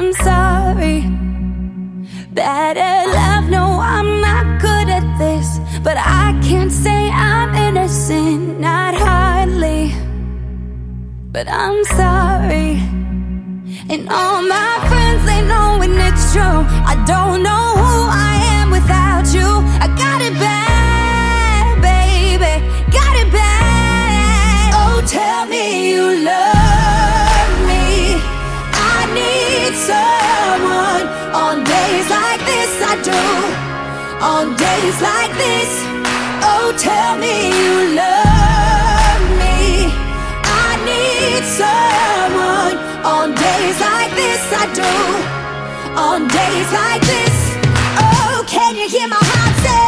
I'm sorry. At love, no, I'm not good at this. But I can't say I'm innocent, not hardly. But I'm sorry. And all my friends, they know when it's true. I don't know On days like this. Oh, tell me you love me. I need someone on days like this. I do. On days like this. Oh, can you hear my heart say?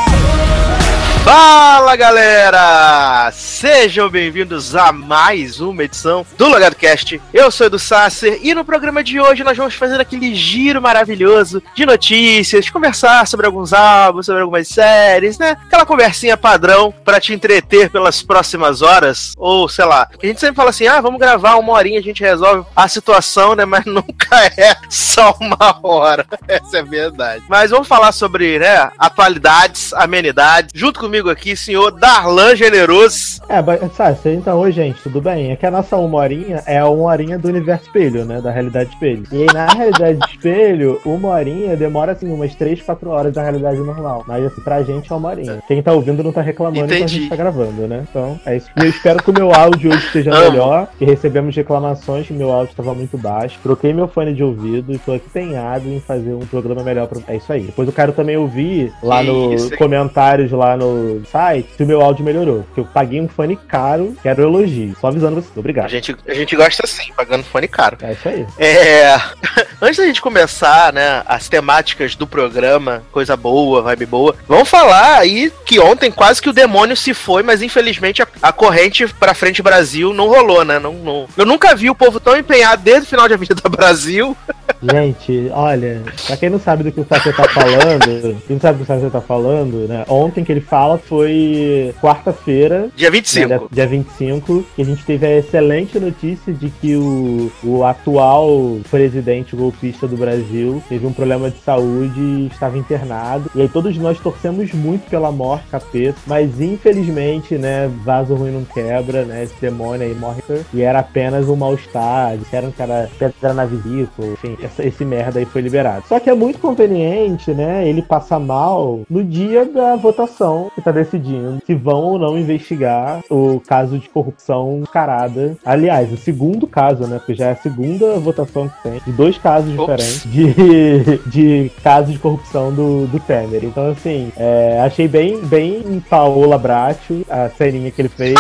Fala galera! Sejam bem-vindos a mais uma edição do Logado Cast. Eu sou Edu Sasser e no programa de hoje nós vamos fazer aquele giro maravilhoso de notícias, conversar sobre alguns álbuns, sobre algumas séries, né? Aquela conversinha padrão para te entreter pelas próximas horas, ou sei lá. A gente sempre fala assim: ah, vamos gravar uma horinha, a gente resolve a situação, né? Mas nunca é só uma hora. Essa é a verdade. Mas vamos falar sobre, né, atualidades, amenidades. Junto comigo aqui, senhor Darlan Generoso. É, mas, sabe, então, oi gente, tudo bem? É que a nossa uma horinha é a uma horinha do universo espelho, né? Da realidade espelho. E aí, na realidade espelho, uma horinha demora, assim, umas 3, 4 horas da realidade normal. Mas, assim, pra gente é uma horinha. Quem tá ouvindo não tá reclamando enquanto a Entendi. gente tá gravando, né? Então, é isso. E eu espero que o meu áudio hoje esteja melhor, que recebemos reclamações que meu áudio tava muito baixo. Troquei meu fone de ouvido e tô empenhado em fazer um programa melhor pra... É isso aí. Depois eu quero também ouvir lá Que no isso, hein? comentários lá no site se o meu áudio melhorou. Porque eu paguei um fone caro, quero elogio. Só avisando você. A Obrigado. gente, a gente gosta sim, pagando fone caro. É isso aí. É. Antes da gente começar, né, as temáticas do programa, coisa boa, vibe boa, vamos falar aí que ontem quase que o demônio se foi, mas infelizmente a, a corrente pra frente Brasil não rolou, né? Não, não- Eu nunca vi o povo tão empenhado desde o final de Avenida Brasil. Gente, olha, pra quem não sabe do que o Sasha tá falando, quem não sabe do que o Sasha tá falando, né? Ontem que ele fala foi quarta-feira, Dia né, 25. dia 25, que a gente teve a excelente notícia de que o, o atual presidente golpista do Brasil teve um problema de saúde e estava internado. E aí todos nós torcemos muito pela morte, capeta, mas infelizmente, né, vaso ruim não quebra, né? Esse demônio aí morre. E era apenas um mal-estar, disseram que era pedra na vesícula, enfim, essa- esse merda aí foi liberado. Só que é muito conveniente, né, ele passar mal no dia da votação que tá decidindo se vão ou não investigar o caso de corrupção carada. Aliás, o segundo caso, né, porque já é a segunda votação que tem, de dois casos Ops. diferentes de, de casos de corrupção do, do Temer. Então, assim, é, achei bem, bem Paola Bracho a ceninha que ele fez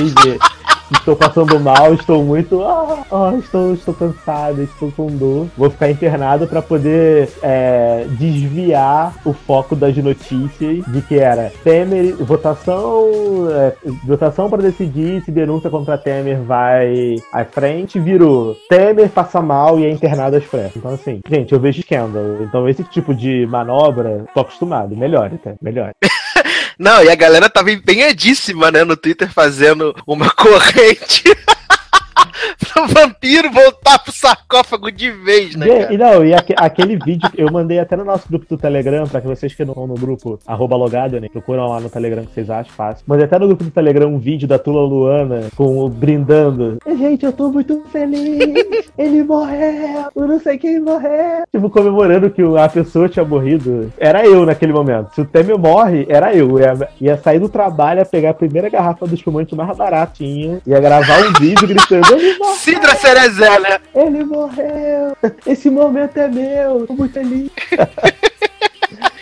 Estou passando mal, estou muito. Ah, ah, estou, estou cansado, estou com dor. Vou ficar internado para poder é, desviar o foco das notícias de que era Temer, votação, é, votação para decidir se denúncia contra Temer vai à frente, virou Temer passa mal e é internado às pressas. Então, assim, gente, eu vejo escândalo. Então, esse tipo de manobra, tô acostumado. Melhore, tá? Melhore. Não, e a galera tava empenhadíssima, né, no Twitter fazendo uma corrente. pro vampiro voltar pro sarcófago de vez, né, cara? e não, e aque- aquele vídeo eu mandei até no nosso grupo do Telegram, pra que vocês que não estão no grupo, arroba logado, né? Procuram lá no Telegram que vocês acham fácil. Mandei até no grupo do Telegram um vídeo da Tula Luana com o brindando. Gente, eu tô muito feliz! Ele morreu! Eu não sei quem morreu! Tipo, comemorando que a pessoa tinha morrido. Era eu naquele momento. Se o Temer morre, era eu. Ia, ia sair do trabalho, ia pegar a primeira garrafa do espumante mais baratinha, ia gravar um vídeo gritando: Ele morreu! Sidra Cerezé, né? Ele morreu! Esse momento é meu! Tô muito feliz!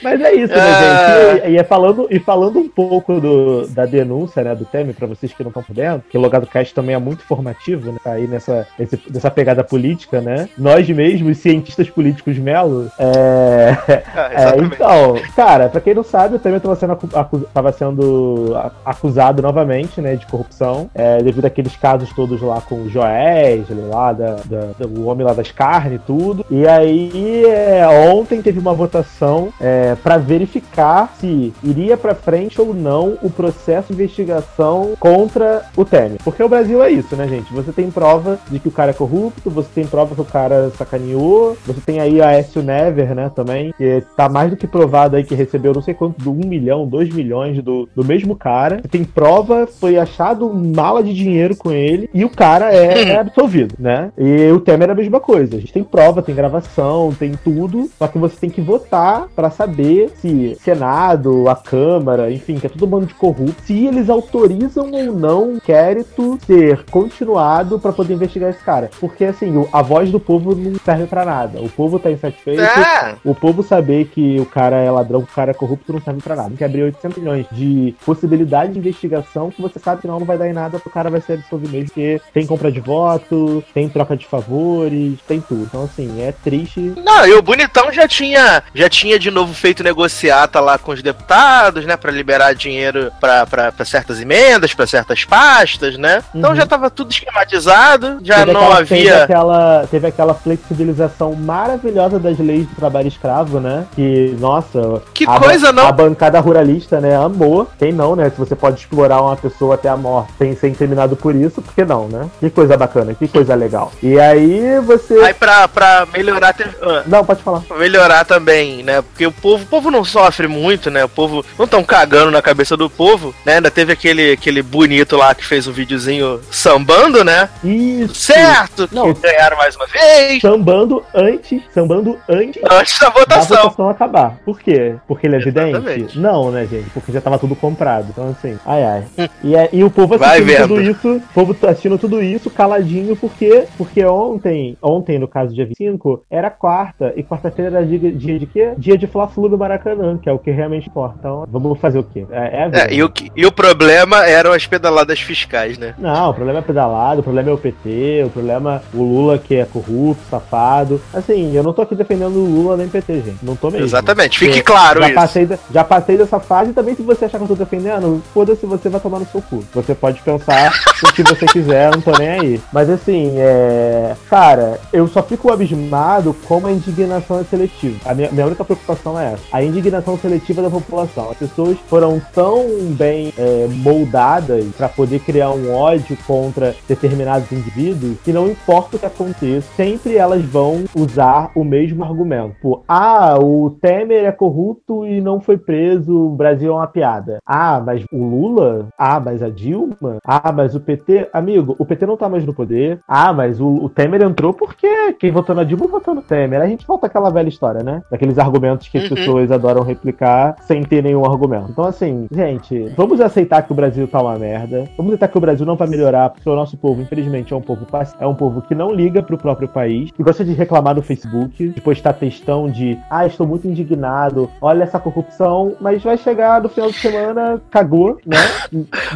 Mas é isso, né, Ah. gente? E, e é falando, e falando um pouco do- da denúncia, né, do Temer, pra vocês que não estão por dentro, que o Logado Cast também é muito formativo, né, tá aí nessa, esse- nessa pegada política, né? Nós mesmos, cientistas políticos Melo, é, Ah, é, então, cara, pra quem não sabe, o Temer estava sendo, acu- sendo acusado novamente, né, de corrupção, é, devido àqueles casos todos lá com o Joés, lá, da, da- do homem lá das carnes e tudo. E aí, é, ontem teve uma votação é, é, para verificar se iria para frente ou não o processo de investigação contra o Temer. Porque o Brasil é isso, né, gente? Você tem prova de que o cara é corrupto, você tem prova que o cara sacaneou, você tem aí a Écio Never, né, também, que tá mais do que provado aí que recebeu não sei quanto, do um milhão, dois milhões do, do mesmo cara. Você tem prova, foi achado mala de dinheiro com ele e o cara é, é absolvido, né? E o Temer é a mesma coisa. A gente tem prova, tem gravação, tem tudo, só que você tem que votar para saber se Senado, a Câmara, enfim, que é todo bando de corrupto, se eles autorizam ou não o inquérito ser continuado para poder investigar esse cara. Porque, assim, a voz do povo não serve para nada. O povo tá insatisfeito, é. o povo saber que o cara é ladrão, que o cara é corrupto, não serve para nada. Tem que abrir 800 milhões de possibilidade de investigação que você sabe que não, não vai dar em nada, o cara vai ser absolvido mesmo, porque tem compra de voto, tem troca de favores, tem tudo. Então, assim, é triste. Não, e o Bonitão já tinha, já tinha de novo feito negociata lá com os deputados, né, para liberar dinheiro para certas emendas, para certas pastas, né? Então uhum. já tava tudo esquematizado, já teve não aquela, havia. Teve aquela, teve aquela flexibilização maravilhosa das leis do trabalho escravo, né? Que, nossa. Que coisa, não? A bancada ruralista, né, amou. Quem não, né? Se você pode explorar uma pessoa até a morte sem ser incriminado por isso, por que não, né? Que coisa bacana, que coisa legal. E aí você. Aí pra, pra melhorar. Ah, não, pode falar. Pra melhorar também, né? Porque o povo, o povo não sofre muito, né? O povo não tão cagando na cabeça do povo, né? Ainda teve aquele, aquele bonito lá que fez um videozinho sambando, né? Isso. Certo! Não, que ganharam mais uma vez. Sambando antes. Sambando antes. Antes da votação. Da votação acabar. Por quê? Porque ele é evidente? Não, né, gente? Porque já tava tudo comprado. Então, assim, ai ai. Hum. e, é, e o povo assistindo tudo isso. O povo assistindo tudo isso caladinho, por quê? Porque ontem, ontem, no caso dia 25, era quarta. E quarta-feira era dia, dia de quê? Dia de Fla-Flu do Maracanã, que é o que realmente importa. Então, vamos fazer o quê? É, é, é e, o, e o problema eram as pedaladas fiscais, né? Não, o problema é pedalado, o problema é o PT, o problema o Lula que é corrupto, safado. Assim, eu não tô aqui defendendo o Lula nem PT, gente. Não tô mesmo. Exatamente, fique claro já isso. Passei já passei dessa fase e também se você achar que eu tô defendendo, foda-se, você vai tomar no seu cu. Você pode pensar o que você quiser, não tô nem aí. Mas assim, é. Cara, eu só fico abismado como a indignação é seletiva. A minha, minha única preocupação é A indignação seletiva da população. As pessoas foram tão bem é, moldadas para poder criar um ódio contra determinados indivíduos que não importa o que aconteça, sempre elas vão usar o mesmo argumento. Pô, ah, o Temer é corrupto e não foi preso, o Brasil é uma piada. Ah, mas o Lula? Ah, mas a Dilma? Ah, mas o PT? Amigo, o PT não tá mais no poder. Ah, mas o, o Temer entrou porque quem votou na Dilma votou no Temer. A gente volta àquela velha história, né? Daqueles argumentos que as uhum. Pessoas adoram replicar sem ter nenhum argumento. Então, assim, gente, vamos aceitar que o Brasil tá uma merda. Vamos aceitar que o Brasil não vai melhorar, porque o nosso povo, infelizmente, é um povo é um povo que não liga pro próprio país, que gosta de reclamar no Facebook, de postar textão de ah, estou muito indignado, olha essa corrupção, mas vai chegar no final de semana, cagou, né?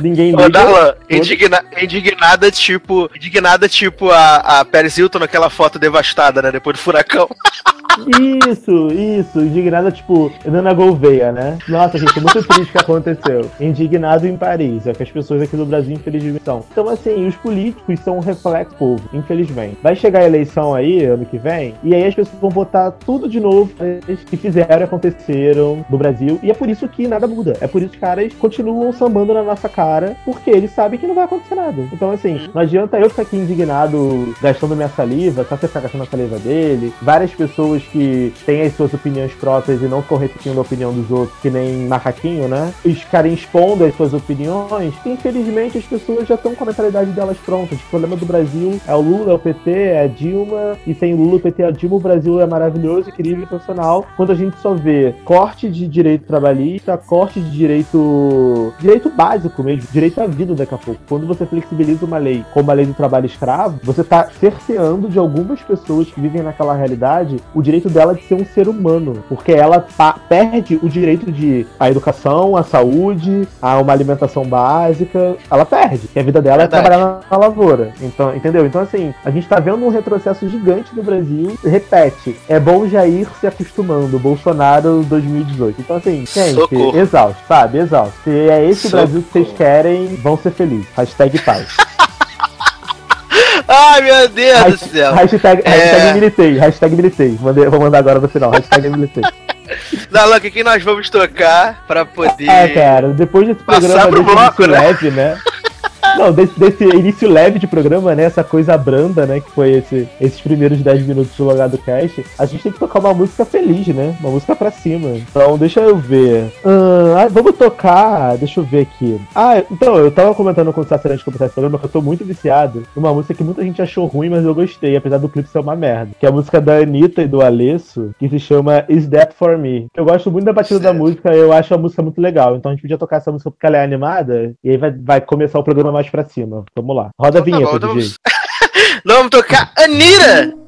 Ninguém liga. Ô, Darlan, indigna, indignada tipo. Indignada tipo a, a Paris Hilton naquela foto devastada, né? Depois do furacão. Isso, isso. Indignada, tipo, Nana Gouveia, né? Nossa, gente, muito triste que aconteceu. Indignado em Paris. É que as pessoas aqui do Brasil, infelizmente, são. Então, assim, os políticos são um reflexo do povo, infelizmente. Vai chegar a eleição aí, ano que vem, e aí as pessoas vão votar tudo de novo que fizeram e aconteceram no Brasil. E é por isso que nada muda. É por isso que os caras continuam sambando na nossa cara, porque eles sabem que não vai acontecer nada. Então, assim, não adianta eu ficar aqui indignado, gastando minha saliva, só você ficar gastando a saliva dele. Várias pessoas que têm as suas opiniões próprias e não ficam repetindo a opinião dos outros, que nem macaquinho, né? Eles ficarem expondo as suas opiniões, infelizmente as pessoas já estão com a mentalidade delas prontas. O problema do Brasil é o Lula, é o PT, é a Dilma, e sem Lula, o PT e a Dilma, o Brasil é maravilhoso, incrível e profissional. Quando a gente só vê corte de direito trabalhista, corte de direito. direito básico mesmo, direito à vida daqui a pouco. Quando você flexibiliza uma lei como a lei do trabalho escravo, você está cerceando de algumas pessoas que vivem naquela realidade o direito dela de ser um ser humano, porque ela perde o direito de a educação, a saúde, a uma alimentação básica, ela perde. E a vida dela é Verdade. é trabalhar na, lavoura. Então, entendeu? Então assim, a gente tá vendo um retrocesso gigante no Brasil. Repete, é bom já ir se acostumando. Bolsonaro 2018. Então assim, gente, Socorro. exausto, sabe? Exausto. Se é esse Socorro. Brasil que vocês querem, vão ser felizes. Hashtag paz. Ai, meu Deus Hasht do céu. Hashtag, é... hashtag militei, hashtag militei. Mandei, vou mandar agora no final, hashtag militei. Dalan, o que nós vamos tocar pra poder. Ah, cara, depois desse programa pro bloco, né? leve, né? Não, desse, desse início leve de programa, né? Essa coisa branda, né? Que foi esse, esses primeiros 10 minutos do Logado Cast. A gente tem que tocar uma música feliz, né? Uma música pra cima. Então, deixa eu ver. Ah, vamos tocar. Deixa eu ver aqui. Ah, então, eu tava comentando com o Sassi antes de começar esse programa que eu tô muito viciado numa música que muita gente achou ruim, mas eu gostei, apesar do clipe ser uma merda. Que é a música da Anitta e do Alesso, que se chama Is That For Me. Eu gosto muito da batida da Certo. música, eu acho a música muito legal. Então a gente podia tocar essa música porque ela é animada, e aí vai, vai começar o programa mais pra cima. Vamos lá. Roda a Então tá vinheta, bom, então vamos... Vamos tocar Anira!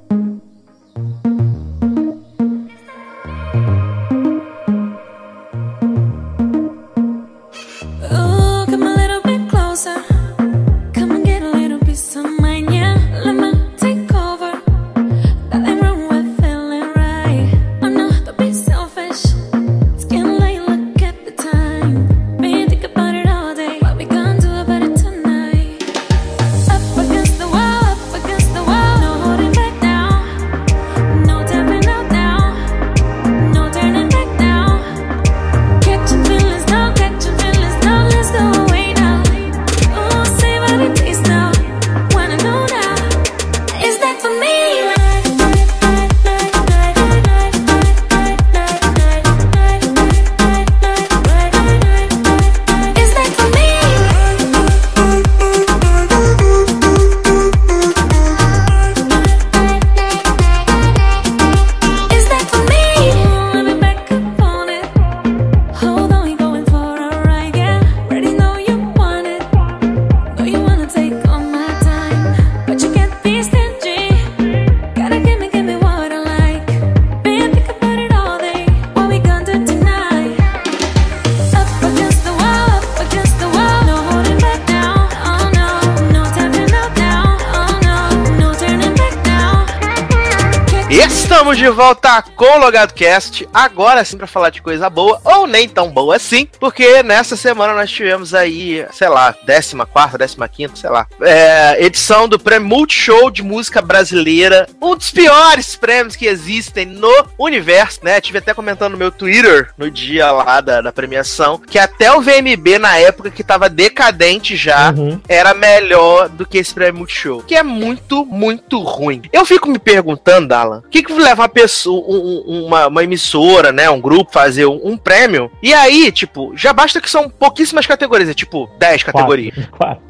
De volta com o Logado Cast, agora sim pra falar de coisa boa, ou nem tão boa assim, porque nessa semana nós tivemos aí, sei lá, 14, 15, sei lá, é, edição do Prêmio Multishow de Música Brasileira, um dos piores prêmios que existem no universo, né? Tive até comentando no meu Twitter, no dia lá da, da premiação, que até o VMB na época que tava decadente já, Uhum. era melhor do que esse prêmio Multishow. Que é muito, muito ruim. Eu fico me perguntando, Alan, o que, que leva uma pessoa, um- um- uma, uma emissora, né, um grupo fazer um, um prêmio? E aí, tipo, já basta que são pouquíssimas categorias, é tipo 10 categorias. Quatro.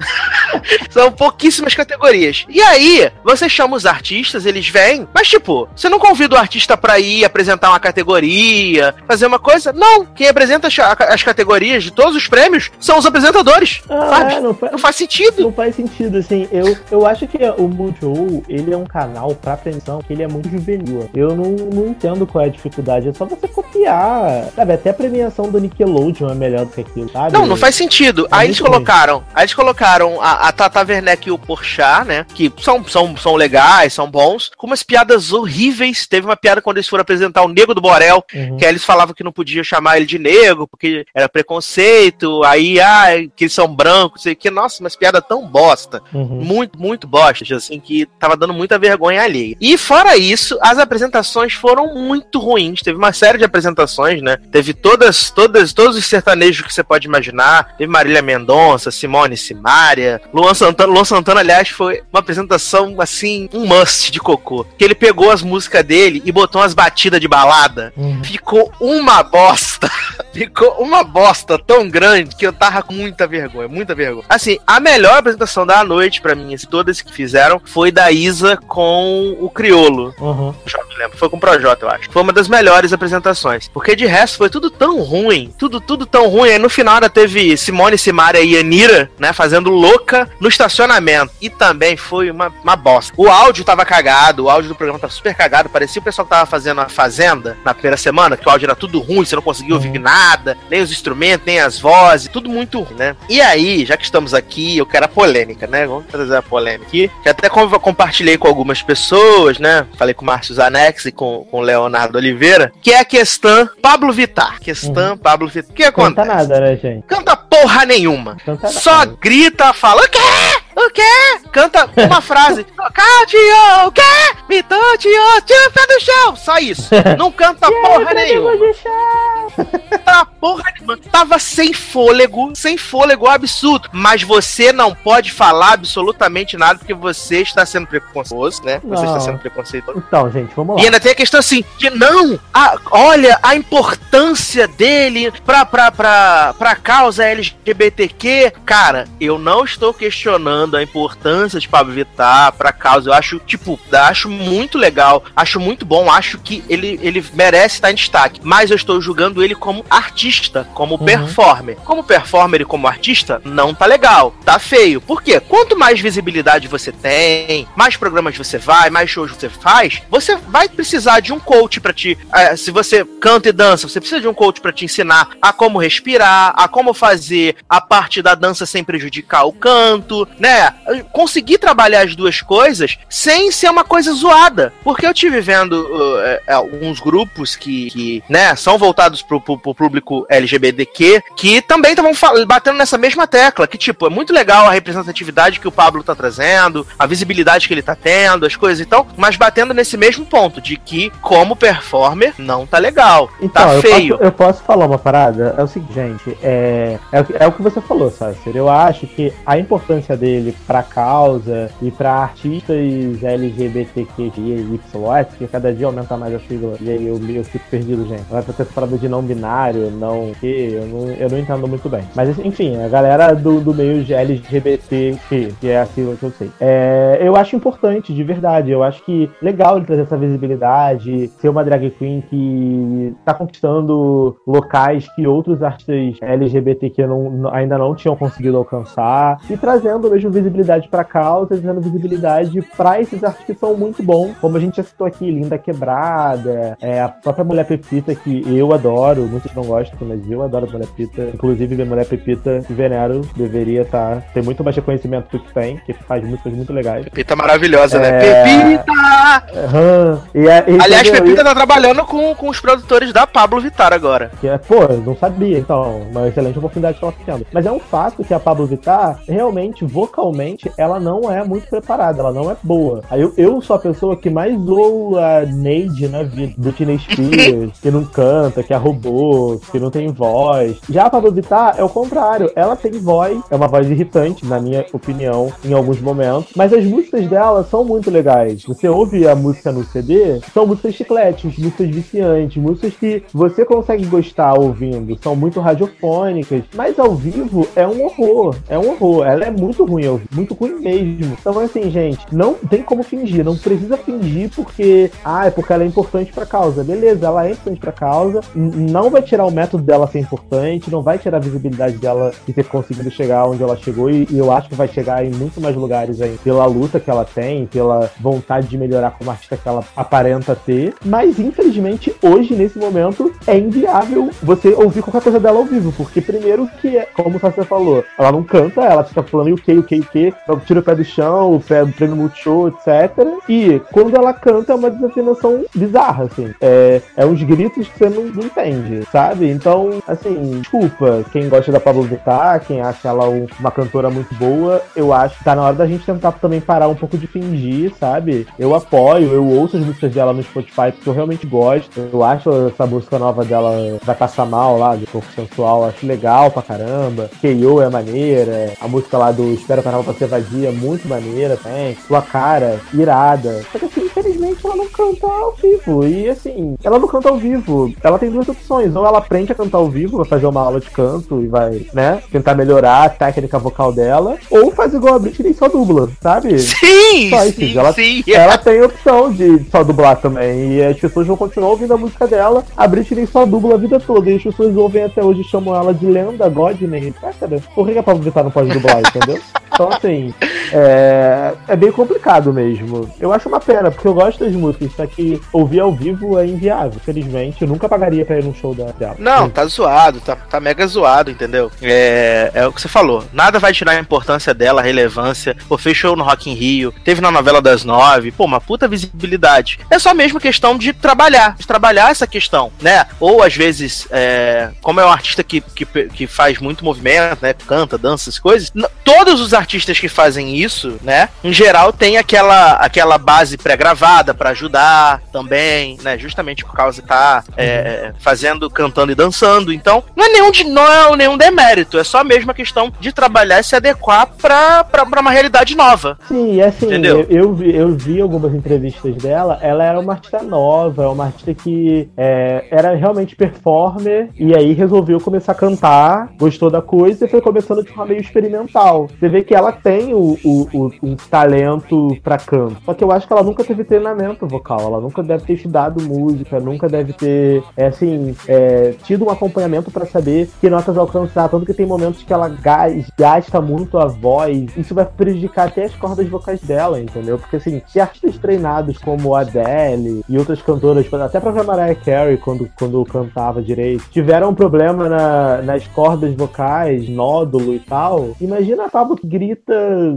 São pouquíssimas categorias. E aí, você chama os artistas, eles vêm, mas tipo, você não convida o artista pra ir apresentar uma categoria, fazer uma coisa? Não. Quem apresenta as, as categorias de todos os prêmios são os apresentadores. Ah, sabe? é, não, faz, Não faz sentido. não faz sentido, assim. Eu, eu acho que o Multishow, ele é um canal pra premiação que ele é muito juvenil. Eu não, não entendo qual é a dificuldade. É só você copiar. Sabe, até a premiação do Nickelodeon é melhor do que aquilo, sabe? Não, não faz sentido. É aí eles ruim. colocaram, aí eles colocaram a, a Tata Werneck e o Porchat, né? Que são, são, são legais, são bons, com umas piadas horríveis. Teve uma piada quando eles foram apresentar o Nego do Borel, Uhum. que aí eles falavam que não podia chamar ele de negro, porque era preconceito, aí, ah, que eles são brancos, sei que, nossa, mas piada tão bosta. Uhum. Muito, muito bosta, assim, que tava dando muita vergonha alheia. E fora isso, as apresentações foram muito ruins. Teve uma série de apresentações, né? Teve todas, todas, todos os sertanejos que você pode imaginar. Teve Marília Mendonça, Simone Simária, Luan Santana. Luan Santana, aliás, foi uma apresentação, assim, um must de cocô. Que ele pegou as músicas dele e botou umas batidas de balada. Uhum. Ficou uma bosta. Ficou uma bosta tão grande que eu tava com muita vergonha, muita vergonha. Assim, a melhor apresentação da noite pra mim, todas que fizeram, foi da Isa com o Criolo. Uhum. Lembro, foi com o Projota, eu acho. Foi uma das melhores apresentações. Porque de resto foi tudo tão ruim, tudo, tudo tão ruim. Aí no final ainda teve Simone Simaria e Anira, né, fazendo louca no estacionamento. E também foi uma, uma bosta. O áudio tava cagado, o áudio do programa tava super cagado. Parecia o pessoal que tava fazendo a Fazenda na primeira semana, que o áudio era tudo ruim, você não conseguia ouvir Uhum. nada, nem os instrumentos, nem as vozes, tudo muito ruim, né? E aí, já que estamos aqui, eu quero a polêmica, né? Vamos trazer a polêmica aqui. Já até com- compartilhei com algumas pessoas, né? Falei com o Márcio E com, com o Leonardo Oliveira, que é a questão Pablo Vittar. Questão Pablo Vittar. O que Canta acontece? nada, né, gente? Canta porra nenhuma. Canta Só grita, fala, o quê? O quê? Canta uma frase. Cádio, o quê? Então, tio, tira o pé do chão! Só isso. Não canta porra nenhuma. Tá porra nenhuma. Tava sem fôlego, sem fôlego absurdo. Mas você não pode falar absolutamente nada porque você está sendo preconceituoso, né? Você Não. está sendo preconceituoso. Então, gente, vamos lá. E ainda tem a questão assim, de não, a- olha a importância dele pra, pra, pra, pra causa LGBTQ. Cara, eu não estou questionando a importância de Pablo Vittar pra causa. Eu acho, tipo, acho muito legal, acho muito bom, acho que ele, ele merece estar em destaque. Mas eu estou julgando ele como artista, como performer. Como performer e como artista, não tá legal, tá feio. Por quê? Quanto mais visibilidade você tem, mais programas você vai, mais shows você faz, você vai precisar de um coach pra te. eh, se você canta e dança, você precisa de um coach pra te ensinar a como respirar, a como fazer a parte da dança sem prejudicar o canto, né? Conseguir trabalhar as duas coisas sem ser uma coisa zoada. Porque eu tive vendo uh, eh, alguns grupos que, que, né, são voltados pro, pro, pro público LGBTQ que também estavam batendo nessa mesma tecla. Que, tipo, é muito legal a representatividade que o Pablo tá trazendo, a visibilidade que ele tá tendo, as coisas e tal, mas batendo nesse mesmo ponto de que, como performer, não tá legal. Então, tá eu, feio. Posso, eu posso falar uma parada? É o seguinte, gente, é, é, o que- é o que você falou, Sasser. Eu acho que a importância dele pra causa e pra artistas LGBTQI, que cada dia aumenta mais a sigla. E aí eu, eu fico perdido, gente. Vai essa parada de não binário, não que, eu não, eu não entendo muito bem. Mas enfim, a galera do, do meio de LGBTQ, que é a sigla que eu sei. É, eu acho importante, de verdade. Eu acho que legal ele trazer essa visibilidade, ser uma drag queen que tá conquistando locais que outros artistas LGBTQ não- ainda não tinham conseguido alcançar e trazendo mesmo visibilidade pra causa, trazendo visibilidade pra esses artistas que são muito bons, como a gente já citou aqui, Linda Quebrada, é, a própria Mulher Pepita, que eu adoro, muitos não gostam, mas eu adoro Mulher Pepita. Inclusive, a Mulher Pepita Venero deveria estar. Tem muito mais reconhecimento do que tem, que faz músicas muito legais. Pepita maravilhosa, né? É. Pepita! Aham. E, é- e- Aliás, entendeu? Pepita tá trabalhando com, com os produtores da Pablo Vittar agora. Que é, pô, não sabia, então, uma excelente oportunidade que ela tá tendo. Mas é um fato que a Pablo Vittar, realmente, vocalmente, ela não é muito preparada, ela não é boa. Aí eu, eu sou a pessoa que mais zoa a Neide na vida, Britney Spears, que não canta, que é robô, que não tem voz. Já a Pablo Vittar é o contrário, ela tem voz, é uma voz irritante, na minha opinião, em alguns momentos, mas as músicas dela são muito legais. Você ouve a música no CD, são músicas chicletes, músicas viciantes, músicas que você consegue gostar ouvindo, são muito radiofônicas, mas ao vivo é um horror, é um horror. Ela é muito ruim, vivo, muito ruim mesmo. Então, assim, gente, não tem como fingir, não precisa fingir porque, ah, é porque ela é importante pra causa. Beleza, ela é importante pra causa, não vai tirar o método dela ser importante, não vai tirar a visibilidade dela de ter conseguido chegar onde ela chegou e, e eu acho que vai chegar em muito mais lugares aí pela luta que ela tem, pela vontade de melhorar como artista que ela aparenta ter. Mas infelizmente hoje nesse momento é inviável você ouvir qualquer coisa dela ao vivo, porque primeiro que é, como você falou, ela não canta, ela fica falando o que, o que, o que, tira o pé do chão, o pé do prêmio Multishow, etc. E quando ela canta é uma desafinação bizarra, assim. É, é uns gritos que você não, não entende, sabe? Então, assim, desculpa, quem gosta da Pablo Vittar, quem acha ela um- uma cantora muito boa, eu acho que tá na hora da gente tentar também parar um pouco de fingir, sabe? Eu apoio, eu ouço as músicas dela no Spotify porque eu realmente gosto. Eu acho essa música nova dela, Vai Passar Mal, lá, de corpo sensual, acho legal pra caramba. K.O. é maneira, a música lá do Espera Pra Ser Vadia, muito maneira também. Sua Cara, irada. Só que assim, infelizmente ela não canta ao vivo. E assim, ela não canta ao vivo. Ela tem duas opções. Ou ela aprende a cantar ao vivo, vai fazer uma aula de canto e vai, né, tentar melhorar a técnica vocal dela. Ou faz igual a Britney e só dubla, sabe? Sim, Só sim, isso, ela- sim. Ela tem a opção de só dublar também. E as pessoas vão continuar ouvindo a música dela. A Britney só dubla a vida toda. E as pessoas ouvem até hoje e chamam ela de lenda, Godney. Por que a Pablo Vittar não pode dublar, entendeu? Então, assim, é, é bem complicado mesmo. Eu acho uma pena, porque eu gosto das músicas, só que ouvir ao vivo é inviável. Felizmente, eu nunca pagaria pra ir num show da- dela. Não, tá zoado, tá, tá mega zoado, entendeu? É, é o que você falou. Nada vai tirar a importância dela, a relevância. Pô, fez show no Rock in Rio, teve na novela das nove, pô, uma puta visibilidade. É só mesmo questão de trabalhar, de trabalhar essa questão, né? Ou às vezes, é, como é um artista que, que, que faz muito movimento, né? Canta, dança, essas coisas, todos os artistas que fazem isso, né, em geral tem aquela, aquela base pré-gravada para ajudar também, né, justamente por causa de tá é, fazendo, cantando e dançando. Então, não é nenhum de não é nenhum demérito, é só mesmo a questão de trabalhar e se adequar pra uma realidade nova. Sim, assim, Entendeu? Eu, eu, vi, eu vi algumas entrevistas dela, ela era uma artista nova, é uma artista que é, era realmente performer e aí resolveu começar a cantar, gostou da coisa e foi começando de forma meio experimental. Você vê que ela tem o, o, o, talento pra canto. Só que eu acho que ela nunca teve treinamento vocal, ela nunca deve ter estudado música, nunca deve ter, é, assim, é, tido um acompanhamento para saber que notas alcançar. Tanto que tem momentos que ela gasta muito a voz. Isso vai prejudicar até as cordas vocais dela, entendeu? Porque, assim, se artistas treinados como Adele e outras cantoras, até a própria Mariah Carey, quando, quando cantava direito, tiveram um problema na, nas cordas vocais, nódulo e tal, imagina a Pablo que grita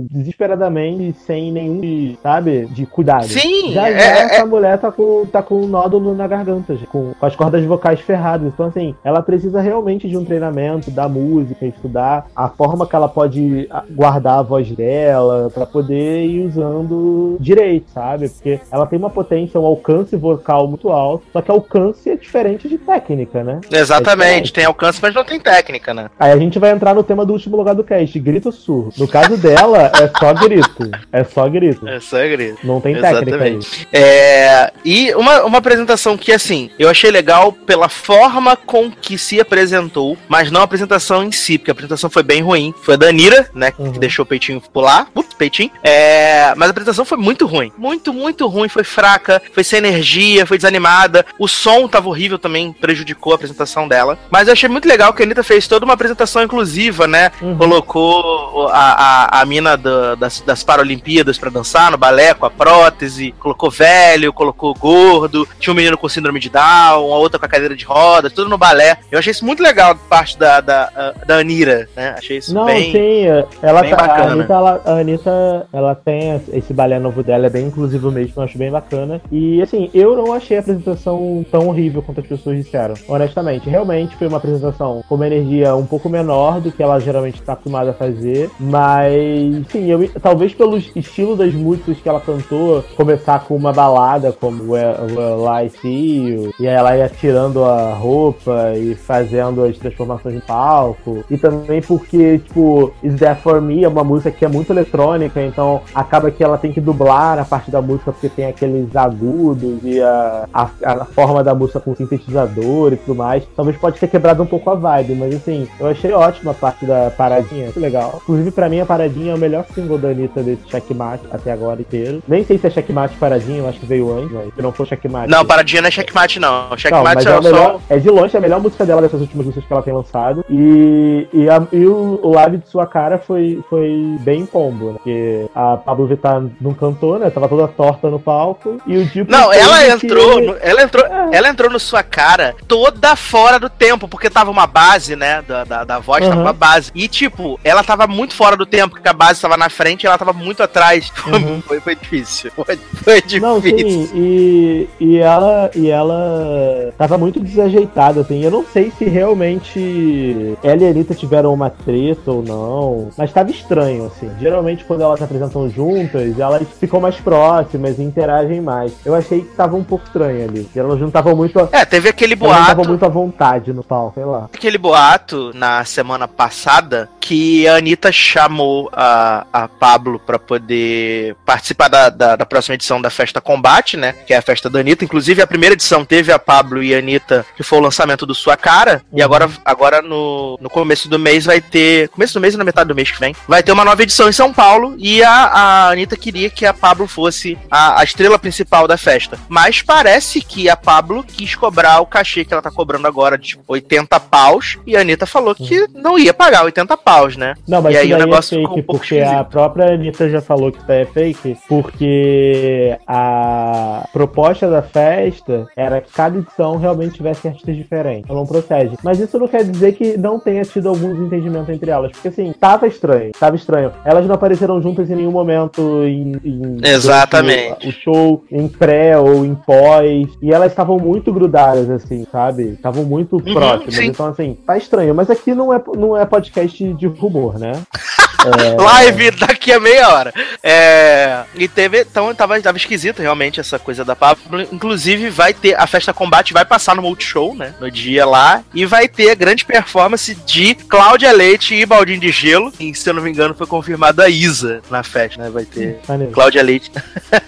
desesperadamente sem nenhum, sabe, de cuidado. Sim! Já, já é, essa é... mulher tá com, tá com um nódulo na garganta, com, com as cordas vocais ferradas. Então, assim, ela precisa realmente de um treinamento da música, estudar a forma que ela pode guardar a voz dela, para poder ir usando direito, sabe? Porque ela tem uma potência, um alcance vocal muito alto, só que alcance é diferente de técnica, né? Exatamente, é tem alcance, mas não tem técnica, né? Aí a gente vai entrar no tema do último lugar do cast, grito surro. No caso dela, é só grito. É só grito. É só grito. Não tem técnica aí. É... E uma, uma apresentação que, assim, eu achei legal pela forma com que se apresentou, mas não a apresentação em si, porque a apresentação foi bem ruim. Foi a Danira, né, uhum. que deixou o peitinho pular. Peitinho. É... Mas a apresentação foi muito ruim. Muito, muito ruim. Foi fraca, foi sem energia, foi desanimada. O som tava horrível também, prejudicou a apresentação dela. Mas eu achei muito legal que a Anitta fez toda uma apresentação inclusiva, né? Uhum. Colocou a, a, a mina do, das, das Paralimpíadas para dançar no balé com a prótese, colocou velho, colocou gordo, tinha um menino com síndrome de Down, uma outra com a cadeira de rodas, tudo no balé. Eu achei isso muito legal parte da, da, da Anira, né? Achei isso Não, bem, sim, ela bem tá, bacana. A Anitta, ela, a Anitta, ela tem esse balé novo dela, é bem inclusivo mesmo, eu acho bem bacana. E assim, eu não achei a apresentação tão horrível quanto as pessoas disseram, honestamente. Realmente foi uma apresentação com uma energia um pouco menor do que ela geralmente está acostumada a fazer, mas sim, eu, talvez pelo estilo das músicas que ela cantou, começar com uma balada como Well, I See You, e aí ela ia tirando a roupa e fazendo as transformações em palco, e também porque, tipo, Is That For Me é uma música que é muito eletrônica, então acaba que ela tem que dublar a parte da música porque tem aqueles agudos e a, a, a forma da música com sintetizador e tudo mais. Talvez pode ter quebrado um pouco a vibe, mas assim, eu achei ótima a parte da paradinha, muito legal. Inclusive, pra mim, a paradinha é o melhor single da Anitta desse checkmate até agora inteiro. Nem sei se é checkmate paradinha, eu acho que veio antes, mas se não for checkmate. Não, paradinha não é checkmate, não. Checkmate não, é, é, melhor, só... é de longe a melhor música dela dessas últimas músicas que ela tem lançado. E, e, a, e o, o live de sua cara foi, foi bem combo, né? Porque a Pablo Vittar não cantou, né? Tava toda torta no palco. E o tipo. Não, ela entrou, que... ela entrou. É. Ela entrou no sua cara toda fora do tempo, porque tava uma base, né? Da, da, da voz, uhum. tava uma base. E, tipo, ela tava muito fora do tempo, porque a base tava na frente e ela tava muito atrás. Uhum. Foi, foi difícil. Foi, foi difícil. Não, sim, e, e ela e ela tava muito desajeitada, assim. Eu não sei se realmente ela e a Anitta tiveram uma treta ou não, mas tava estranho, assim. Geralmente, quando elas se apresentam juntas, elas ficam mais próximas e interagem mais. Eu achei que tava um pouco estranho ali. Elas não estavam muito. É, teve aquele boato. Elas não estavam muito à vontade no palco, sei lá. Aquele boato na semana passada que a Anitta chamou a, a Pablo para poder participar da, da, da, próxima edição da Festa Combate, né? Que é a festa da Anitta. Inclusive, a primeira edição teve a Pablo e a Anitta, que foi o lançamento do Sua Cara. Uhum. E agora, agora no, no começo do mês vai ter. Começo do mês e na metade do mês que vem, vai ter uma nova edição em São Paulo. E a, a Anitta queria que a Pablo fosse a, a estrela principal da festa. Mas parece que a Pablo quis cobrar o cachê que ela tá cobrando agora de tipo, 80 paus. E a Anitta falou que não ia pagar 80 paus, né? Não, mas e aí o é negócio é fake, um porque a própria Anitta já falou que isso é fake, porque a proposta da festa era que cada edição realmente tivesse artistas diferentes. Ela não procede. Mas isso não quer dizer que não tenha tido alguns entendimentos entre elas. Porque assim, tava estranho, tava estranho. Elas não apareceram juntas em nenhum momento em. em Exatamente. O show em pré ou em pós. E elas estavam muito grudadas, assim, sabe? Estavam muito uhum, próximas. Sim. Então, assim, tá estranho. Mas aqui não é, não é podcast de rumor, né? É... Live daqui a meia hora. É... E teve. Então tava, tava esquisito realmente essa coisa da Pablo. Inclusive, vai ter. A festa combate vai passar no Multishow, né? No dia lá. E vai ter grande performance de Cláudia Leite e Baldinho de Gelo. E se eu não me engano, foi confirmada a Isa na festa, né? Vai ter Valeu. Cláudia Leite.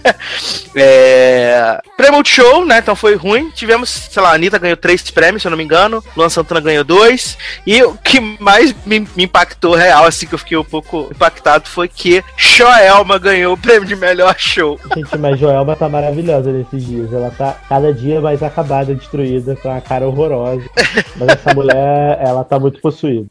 é... Prêmio Multishow, né? Então foi ruim. Tivemos, sei lá, a Anitta ganhou três prêmios, se eu não me engano. Luan Santana ganhou dois. E o que mais me, me impactou real, assim, que eu fiquei um pouco impactado, foi que Joelma ganhou o prêmio de melhor show. Gente, mas Joelma tá maravilhosa nesses dias. Ela tá cada dia mais acabada, destruída, com a cara horrorosa. Mas essa mulher, ela tá muito possuída.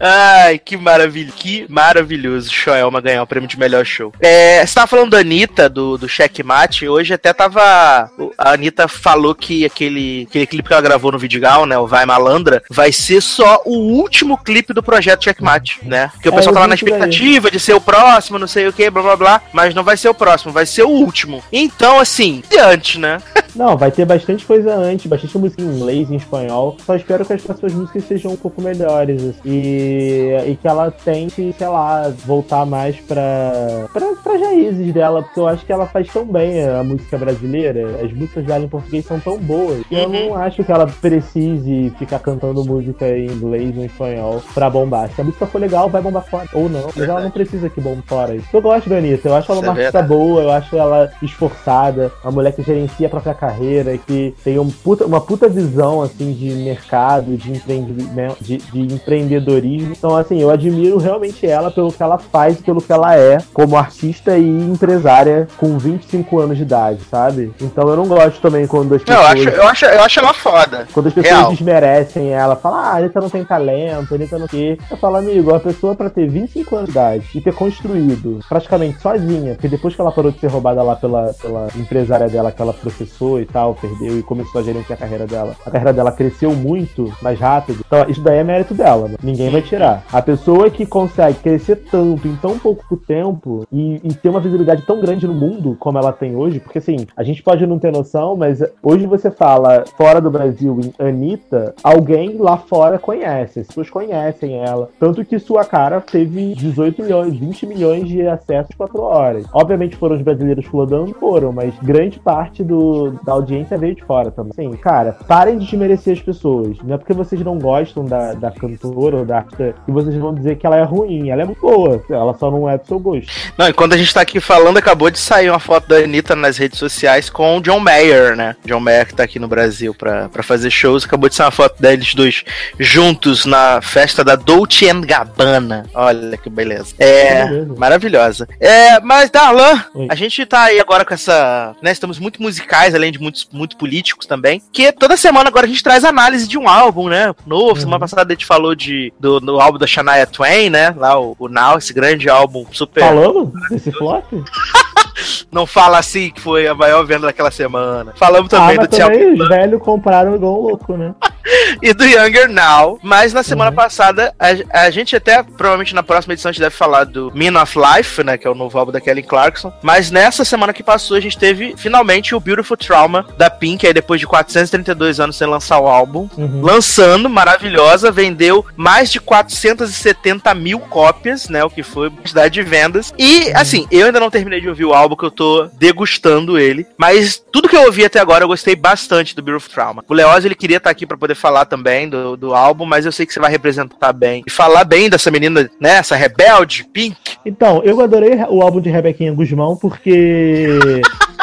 Ai, que maravilha, que maravilhoso Joelma ganhar o prêmio de melhor show. É, você tava falando da Anitta, do, do Checkmate, hoje até tava. A Anitta falou que aquele, aquele clipe que ela gravou no Vidigal, né? O Vai Malandra, vai ser só o último clipe do projeto Checkmate, né? Porque o é, pessoal tava na expectativa de ser o próximo, não sei o que, blá blá blá, mas não vai ser o próximo, vai ser o último. Então, assim, diante, né? Não, vai ter bastante coisa antes, bastante música em inglês, em espanhol. Só espero que as próximas músicas sejam um pouco melhores. Assim, e, e que ela tente, sei lá, voltar mais pra, pra, pra raízes dela, porque eu acho que ela faz tão bem a música brasileira. As músicas dela em português são tão boas. Uhum. Eu não acho que ela precise ficar cantando música em inglês ou em espanhol pra bombar. Se a música for legal, vai bombar fora. Ou não. Mas ela não precisa que bombe fora. Eu gosto da Anitta. Eu acho ela uma é artista boa, eu acho ela esforçada, uma mulher que gerencia a própria carreira, que tem um puta, uma puta visão assim de mercado, de, empreendimento, de, de empreendedorismo. Então, assim, eu admiro realmente ela pelo que ela faz pelo que ela é como artista e empresária com 25 anos de idade, sabe? Então eu não gosto também quando as pessoas. eu, acho, eu, acho, eu acho ela foda. Quando as pessoas Real. desmerecem ela, falam, ah, a Anitta não tem talento, a Anitta não quer. Eu falo, amigo, a pessoa pra ter 25 anos de idade e ter construído praticamente sozinha, porque depois que ela parou de ser roubada lá pela, pela empresária dela, que ela processou e tal, perdeu e começou a gerenciar a carreira dela. A carreira dela cresceu muito mais rápido. Então, isso daí é mérito dela, né? ninguém vai tirar. A pessoa que consegue crescer tanto em tão pouco tempo e, e ter uma visibilidade tão grande no mundo como ela tem hoje, porque assim, a gente pode não ter noção, mas hoje você fala fora do Brasil em Anitta, alguém lá fora conhece, as pessoas conhecem ela. Tanto que sua cara teve 18 milhões, 20 milhões de acessos em 4 horas. Obviamente foram os brasileiros flodando, foram, mas grande parte do, da audiência veio de fora também. Sim, cara, parem de desmerecer as pessoas. Não é porque vocês não gostam da, da cantora ou da artista que vocês vão dizer que ela é ruim. Ela é muito boa, ela só não é do seu gosto. Não, e quando a gente tá aqui falando, acabou de sair uma foto da Anitta nas redes sociais com o John Mayer, né? John Mayer que tá aqui no Brasil pra, pra fazer shows. Acabou de sair uma foto deles dois juntos na festa da Dolce Gabbana. Olha que beleza. É, maravilhosa. É, mas Darlan, Oi. a gente tá aí agora com essa, né, estamos muito musicais, além de muitos muito políticos também, que toda semana agora a gente traz análise de um álbum, né, novo. Uhum. Semana passada a gente falou de, do, do álbum da Shania Twain, né, lá o, o Now, esse grande álbum super... Falamos desse flop? não fala assim que foi a maior venda daquela semana. Falamos também ah, do Chelsea. Os velhos compraram igual louco, né? e do Younger Now. Mas na semana uhum. passada, a, a, gente até, provavelmente na próxima edição, a gente deve falar do Mean of Life, né? Que é o novo álbum da Kelly Clarkson. Mas nessa semana que passou, a gente teve finalmente o Beautiful Trauma da Pink, aí depois de 432 anos sem lançar o álbum. Uhum. Lançando, maravilhosa, vendeu mais de 470 mil cópias, né? O que foi quantidade de vendas. E, uhum. assim, eu ainda não terminei de ouvir o álbum, que eu tô degustando ele. Mas tudo que eu ouvi até agora, eu gostei bastante do Beautiful Trauma. O Leoz, ele queria estar aqui para poder poder falar também do, do álbum, mas eu sei que você vai representar bem. E falar bem dessa menina, né? Essa rebelde, Pink. Então, eu adorei o álbum de Rebequinha Guzmão porque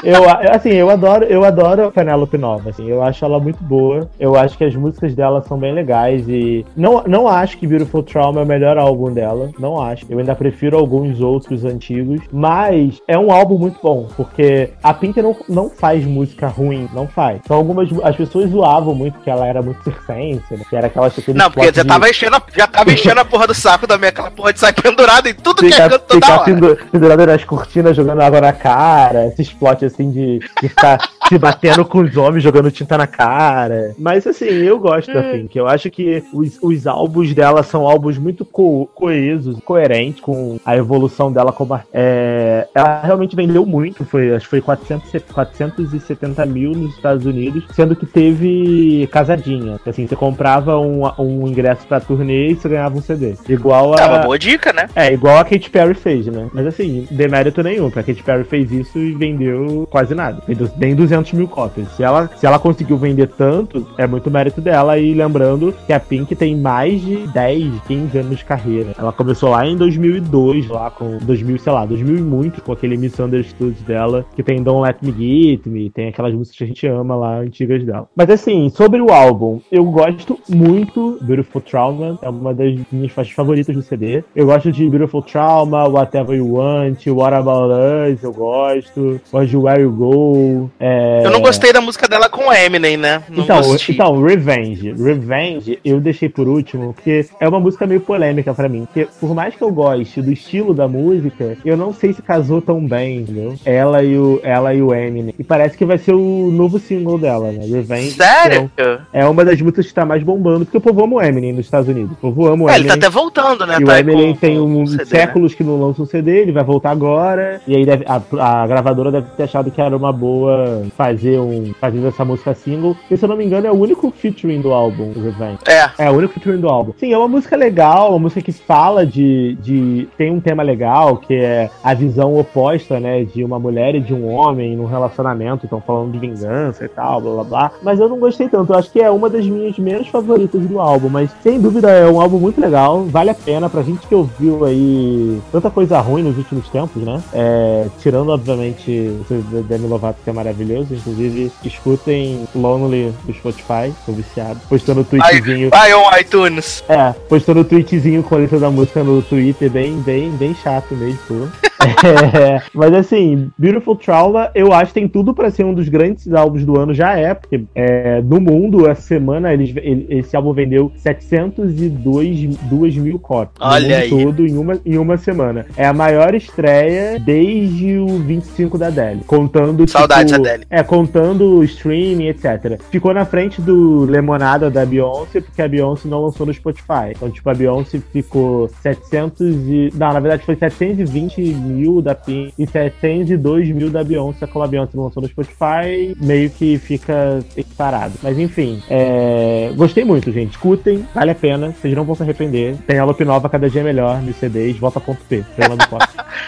eu, assim, eu adoro, eu adoro a Penélope Nova, assim, eu acho ela muito boa. Eu acho que as músicas dela são bem legais e não, não acho que Beautiful Trauma é o melhor álbum dela, não acho. Eu ainda prefiro alguns outros antigos, mas é um álbum muito bom, porque a Pink não, não faz música ruim, não faz. Então algumas as pessoas zoavam muito que ela era muito circense, né? Que era aquela Não, porque já de... tava enchendo, a, já tava enchendo a porra do saco da minha aquela porra de sair pendurada em tudo fica, que é canto toda hora. Pendurada nas cortinas jogando água na cara, esses plots assim de, de ficar se batendo com os homens, jogando tinta na cara. Mas assim, eu gosto da Pink. Eu acho que os, os álbuns dela são álbuns muito co coesos, coerentes com a evolução dela como é, ela realmente vendeu muito, foi, acho que foi 400, 470 mil nos Estados Unidos, sendo que teve casadinha. Assim, você comprava um, um ingresso pra turnê e você ganhava um CD. Igual a. É uma boa dica, né? É, igual a Katy Perry fez, né? Mas assim, demérito nenhum, porque a Katy Perry fez isso e vendeu quase nada. Vendeu nem 200 mil cópias. Se ela, se ela conseguiu vender tanto, é muito mérito dela. E lembrando que a Pink tem mais de 10, 15 anos de carreira. Ela começou lá em 2002, lá com 2000, sei lá, 2000 e muito, com aquele Misunderstood dela, que tem Don't Let Me Get Me, tem aquelas músicas que a gente ama lá, antigas dela. Mas assim, sobre o álbum, eu gosto muito Beautiful Trauma, é uma das minhas faixas favoritas do CD. Eu gosto de Beautiful Trauma, Whatever You Want, What About Us, eu gosto. Gosto de Where You Go. É... Eu não gostei da música dela com Eminem, né? Não então, gostei. então, Revenge. Revenge eu deixei por último, porque é uma música meio polêmica para mim. Porque por mais que eu goste do estilo da música, eu não sei se casou tão bem, entendeu? Ela e o, ela e o Eminem. E parece que vai ser o novo single dela, né? Revenge. Sério? É uma das músicas que tá mais bombando, porque o povo ama o Eminem nos Estados Unidos. O povo ama o É, Eminem. ele tá até voltando, né? E Tá o Eminem com- tem com um, CD, né? séculos que não lança um CD, ele vai voltar agora. E aí deve- a, a gravadora deve ter achado que era uma boa fazer um fazer essa música single. E se eu não me engano, é o único featuring do álbum, Revenge. É. É, o único featuring do álbum. Sim, é uma música legal, uma música que fala de, de. Tem um tema legal, que é a visão oposta, né? De uma mulher e de um homem num relacionamento. Estão falando de vingança e tal, blá blá blá. Mas eu não gostei tanto. Eu acho que é uma das minhas menos favoritas do álbum. Mas sem dúvida é um álbum muito legal. Vale a pena pra gente que ouviu aí tanta coisa ruim nos últimos tempos, né? É, tirando, obviamente, o Demi Lovato, que é maravilhoso. Inclusive, escutem Lonely do Spotify. Tô viciado. Postando tweetzinho. Vai on iTunes. É, postando tweetzinho com a letra da música no Twitter, bem, bem, bem chato mesmo. É, mas assim, Beautiful Trauma, eu acho que tem tudo pra ser um dos grandes álbuns do ano, já é, porque é, no mundo, essa semana, eles, ele- esse álbum vendeu 702 2 mil cópias. Olha aí. todo em uma, em uma semana. É a maior estreia desde o 25 da Adele. Contando. Saudades, tipo, Adele. É, contando o streaming, etc. Ficou na frente do Lemonada da Beyoncé, porque a Beyoncé não lançou no Spotify. Então, tipo, a Beyoncé ficou 700 e... Não, na verdade foi 720 mil da Pink e 702 mil da Beyoncé. Como a Beyoncé lançou no Spotify, meio que fica parado. Mas enfim, é... gostei muito, gente. Escutem, vale a pena. Vocês não vão se arrepender. Tem a Loop nova cada dia melhor nos CDs. Volta.p. Trema do.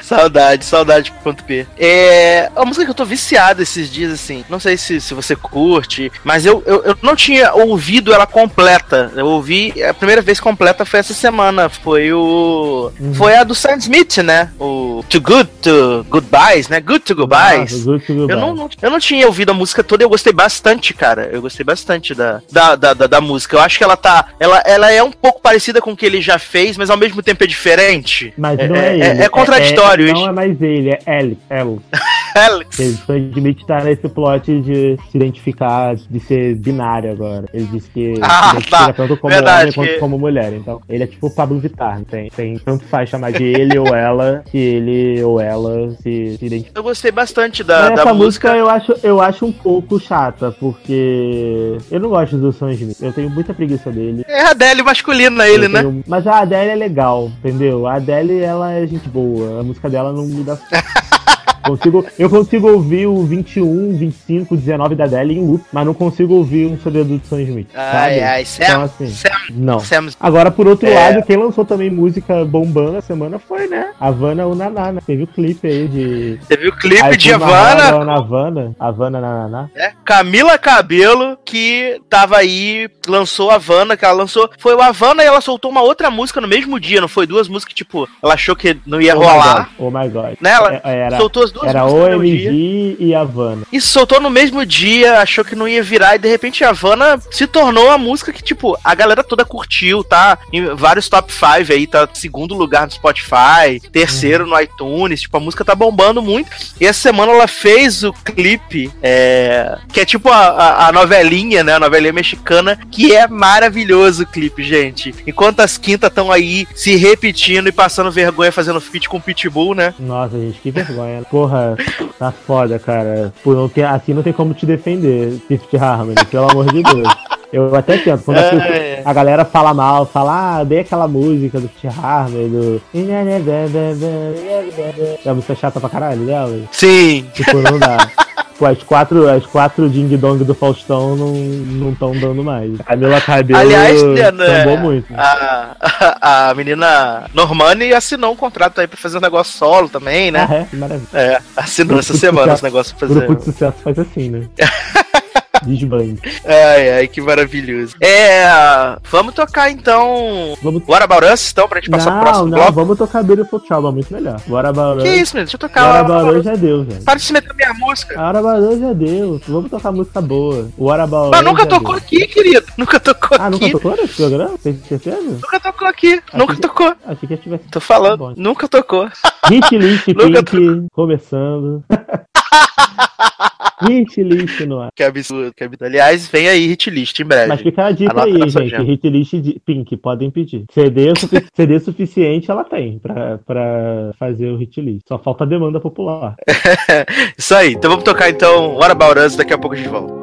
Saudade, saudade ponto P. É uma música que eu tô viciado esses dias, assim. Não sei se, se você curte, mas eu, eu, eu não tinha ouvido ela completa. Eu ouvi, a primeira vez completa foi essa semana. Foi o. Uhum. Foi a do Sam Smith, né? O Too Good to Goodbyes, né? Good to Goodbyes. Nossa, good to goodbye. Eu não, eu não tinha ouvido a música toda e eu gostei bastante, cara. Eu gostei bastante da, da, da, da, da música. Eu acho que ela tá. Ela, ela é um pouco parecida com o que ele já fez, mas ao mesmo tempo é diferente. Mas não é, ele. É, contraditório É- isso. não é mais ele, é Alex. Alex. Alex. Ele só admite estar nesse plot de se identificar, de ser binário agora. Ele disse que Ah, se tá. tanto como Verdade, homem quanto que- como mulher. Então, ele é tipo o Pablo Vittar. Tem, tem tanto faz chamar de ele ou ela, que ele ou ela se, se identifica. Eu gostei bastante da, Mas da essa música. música eu acho, eu acho um pouco chata, porque eu não gosto do Sam Smith. Eu tenho muita preguiça dele. É a Adele masculina, ele, né? tenho- Mas a Adele é legal, entendeu? A Adele, ela é gente boa. A música dela não me dá. Consigo, eu consigo ouvir o 21, 25, 19 da Adele em loop, mas não consigo ouvir um CD do Sam Smith. Ai, sabe? ai, Sam, Então, assim, Sam, não. Sam. Agora, por outro É. lado, quem lançou também música bombando a semana foi, né? Havana Unaná, né? Teve o clipe aí de. Você viu o clipe Ai, de Havana? Havana, Havana, Havana Nananá. né? Camila Cabelo, que tava aí, lançou Havana, que ela lançou. Foi o Havana e ela soltou uma outra música no mesmo dia, não foi? Duas músicas, tipo, ela achou que não ia Oh my rolar. God, Oh my god. Né? Ela É- Era, soltou as duas era. OMG e Havana. E soltou no mesmo dia, achou que não ia virar, e de repente a Havana se tornou a música que, tipo, a galera toda curtiu, tá? Em vários top 5 aí, tá segundo lugar no Spotify, terceiro no iTunes, tipo, a música tá bombando muito. E essa semana ela fez o clipe, é, que é tipo a, a, a novelinha, né? A novelinha mexicana, que é maravilhoso o clipe, gente. Enquanto as quintas estão aí se repetindo e passando vergonha fazendo feat com o Pitbull, né? Nossa, gente, que vergonha. Porra, Tá foda, cara. Tem, assim não tem como te defender, Fifth Harmony, pelo amor de Deus. Eu até tento. Quando é, a, a, galera fala mal, fala, ah, dei aquela música do Fifth Harmony, do. É a música chata pra caralho dela. Sim. Tipo, não dá. As quatro, as quatro Ding Dong do Faustão não estão dando mais. Camila Cabelo Aliás, né, muito. A, a, a, menina Normani assinou um contrato aí pra fazer um negócio solo também, né? Ah, é? Maravilha. É, assinou essa semana esse negócio pra fazer. Grupo de sucesso faz assim, né? Desbande. Ai, ai, que maravilhoso. É. Vamos tocar então. Vamos... What About Us, então, pra gente passar não, pro próximo não, bloco? vamos tocar Beautiful Child, é muito melhor. What About Us. Que isso, menino? Deixa eu tocar. What About Us já deu, velho. Para de se meter minha música. What About Us já deu. Vamos tocar música boa. What About Mas nunca tocou deu. aqui, querido. Nunca tocou ah, aqui. Ah, nunca tocou nesse programa? Tem certeza? Nunca tocou aqui. Achei nunca que... tocou. Achei que tivesse. Tô falando. Tá nunca tocou. Hit List Pink, começando. Hitlist no ar. Que absurdo, que absurdo. Aliás, vem aí hitlist em breve. Mas fica a dica Anota aí, gente. Hitlist de Pink, podem pedir. CD, CD suficiente ela tem pra, pra fazer o hitlist. Só falta demanda popular. Isso aí. Então vamos tocar então What About Us, daqui a pouco a gente volta.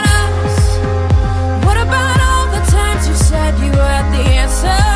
you said you had the answers?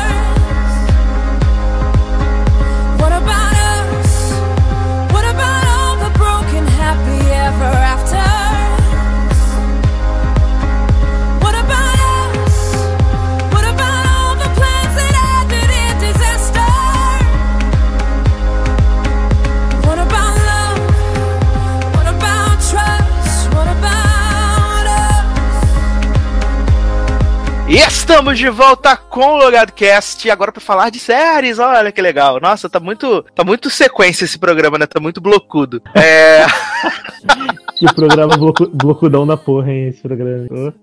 Estamos de volta com o LogadoCast, agora para falar de séries, olha que legal. Nossa, tá muito, tá muito sequência esse programa, né? Tá muito blocudo. É... que programa bloco, blocudão da porra, hein, esse programa.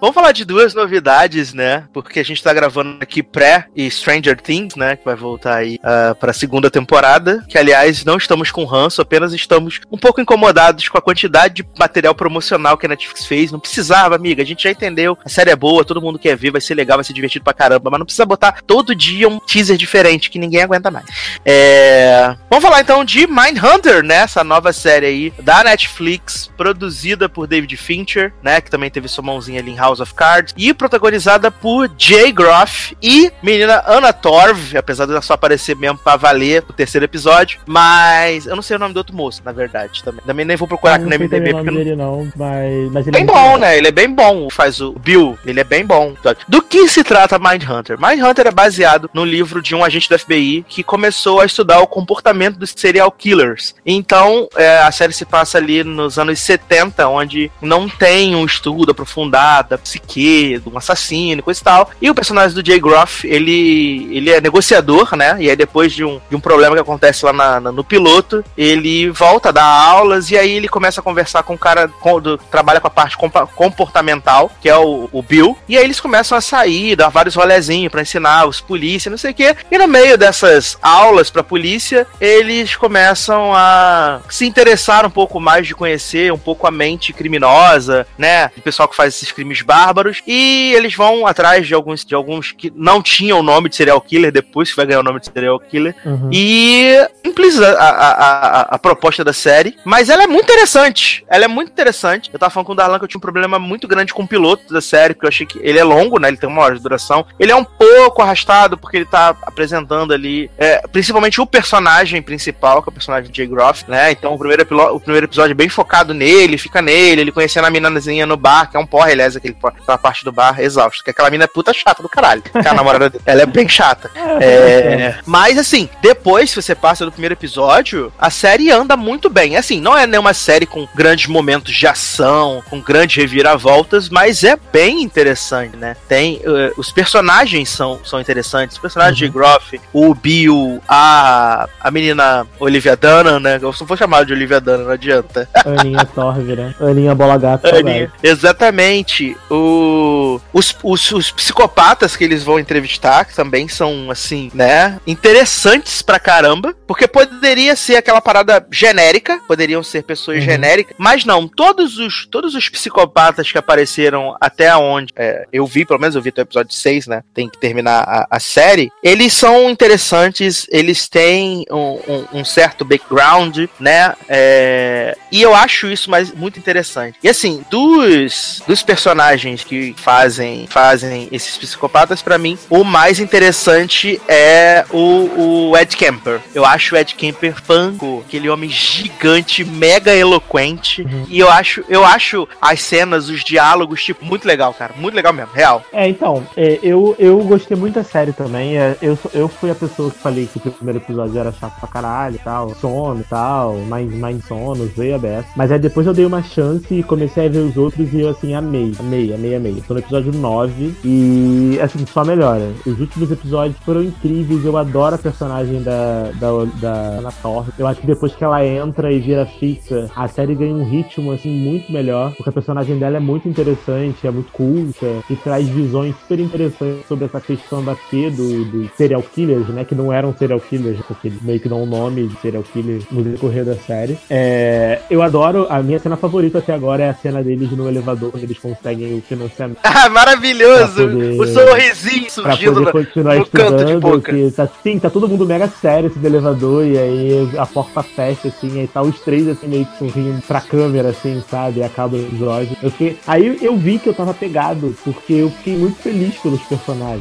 Vamos falar de duas novidades, né? Porque a gente tá gravando aqui pré e Stranger Things, né? Que vai voltar aí uh, pra segunda temporada. Que, aliás, não estamos com ranço, apenas estamos um pouco incomodados com a quantidade de material promocional que a Netflix fez. Não precisava, amiga. A gente já entendeu. A série é boa, todo mundo quer ver, vai ser legal, vai ser divertido pra caramba. Mas não precisa botar todo dia um teaser diferente que ninguém aguenta mais. É... Vamos falar então de Mindhunter, né? Essa nova série aí da Netflix, produzida por David Fincher, né? Que também teve sua mãozinha ali em House of Cards. E protagonizada por Jay Groff e menina Anna Torv, apesar de ela só aparecer mesmo pra valer o terceiro episódio. Mas eu não sei o nome do outro moço, na verdade, também. Também nem vou procurar aqui no MDB. Porque não... dele não, mas, mas ele é bem é bom, né? Ele é bem bom. Faz o Bill, ele é bem bom. Do que se trata Mindhunter? Mindhunter é baseado no livro de um agente do FBI que começou a estudar o comportamento dos serial killers. Então, é, a série se passa ali nos anos 70, onde não tem um estudo aprofundado da psique, de um assassino, coisa e tal. E o personagem do Jay Groff, ele, ele é negociador, né? E aí depois de um, de um problema que acontece lá na, na, no piloto, ele volta a dar aulas e aí ele começa a conversar com o cara com, do, trabalha com a parte comportamental, que é o, o Bill. E aí eles começam a sair, dar vários rolezinhos para ensinar os polícia, não sei o quê. E no meio dessas aulas pra polícia, eles começam a se interessar um pouco mais de conhecer um pouco a mente criminosa, né? O pessoal que faz esses crimes bárbaros. E eles vão atrás de alguns, de alguns que não tinham o nome de serial killer, depois que vai ganhar o nome de serial killer. Uhum. E simples a, a, a, a, proposta da série. Mas ela é muito interessante. Ela é muito interessante. Eu tava falando com o Darlan que eu tinha um problema muito grande com o piloto da série, porque eu achei que ele é longo, né? Ele tem uma hora de duração. Ele é um pouco arrastado, porque ele tá apresentando ali, é, principalmente o personagem principal, que é o personagem de Jay Groff, né? Então o primeiro, o primeiro episódio é bem focado nele, fica nele, ele conhecendo a minazinha no bar, que é um porra, aliás, aquele, aquela parte do bar exausto, que aquela mina é puta chata do caralho. Que é a namorada dele. Ela é bem chata. É, mas assim, depois, se você passa do primeiro episódio, a série anda muito bem. Assim, não é nenhuma série com grandes momentos de ação, com grandes reviravoltas, mas é bem interessante, né? Tem. Uh, os personagens são, são interessantes. Os personagens uhum. de Groff, o Bill, a, a menina Olivia Dunham, né? Eu só vou chamar de Olivia Dunham, não adianta. Aninha Torve, né? Aninha Bola Gata. Aninha. Exatamente. O, os, os, os psicopatas que eles vão entrevistar, que também são, assim, né? Interessantes pra caramba. Porque poderia ser aquela parada genérica, poderiam ser pessoas uhum. genéricas, mas não, todos os, todos os psicopatas que apareceram até onde é, eu vi, pelo menos eu vi até o episódio 6, né? Tem que terminar a, a série. Eles são interessantes, eles têm um, um, um certo background, né? É, e eu acho isso mais, muito interessante. E assim, dos, dos personagens que fazem, fazem esses psicopatas, para mim, o mais interessante é o, o Ed Kemper. Eu acho o Ed Kemper fanco, aquele homem gigante, mega eloquente. Uhum. E eu acho, eu acho as cenas, os diálogos, tipo, muito legal, cara. Muito legal mesmo, real. É, então, é, eu, eu gostei muito da série também. É, eu, eu fui a pessoa que falei que o primeiro episódio era chato pra caralho e tal, sono e tal, mais, mais sono, veio a beça. Mas aí depois eu dei uma chance e comecei a ver os outros e eu, assim, amei, amei, amei, amei. tô no episódio 9 e, assim, só melhora. Os últimos episódios foram incríveis, eu adoro a personagem da, da, da Ana Torre. Eu acho que depois que ela entra e vira fixa, a série ganha um ritmo, assim, muito melhor, porque a personagem dela é muito interessante, é muito culta e traz visões super interessantes sobre essa questão da P do, do serial killers, né, que não eram serial killers, porque meio que dão um nome de serial killers no decorrer da série. É, eu adoro, a minha cena favorita até agora é a cena deles no elevador, quando eles conseguem o financiamento. Ah, maravilhoso! Poder, o sorrisinho surgindo pra poder continuar no, no canto de boca. Que tá, sim, tá todo mundo mega sério esse elevador, e aí a porta fecha, assim, aí tá os três, assim, meio que sorrindo pra câmera, assim, sabe? E acaba o episódio. Eu fiquei... Aí eu vi que eu tava pegado, porque eu fiquei muito feliz pelos personagens.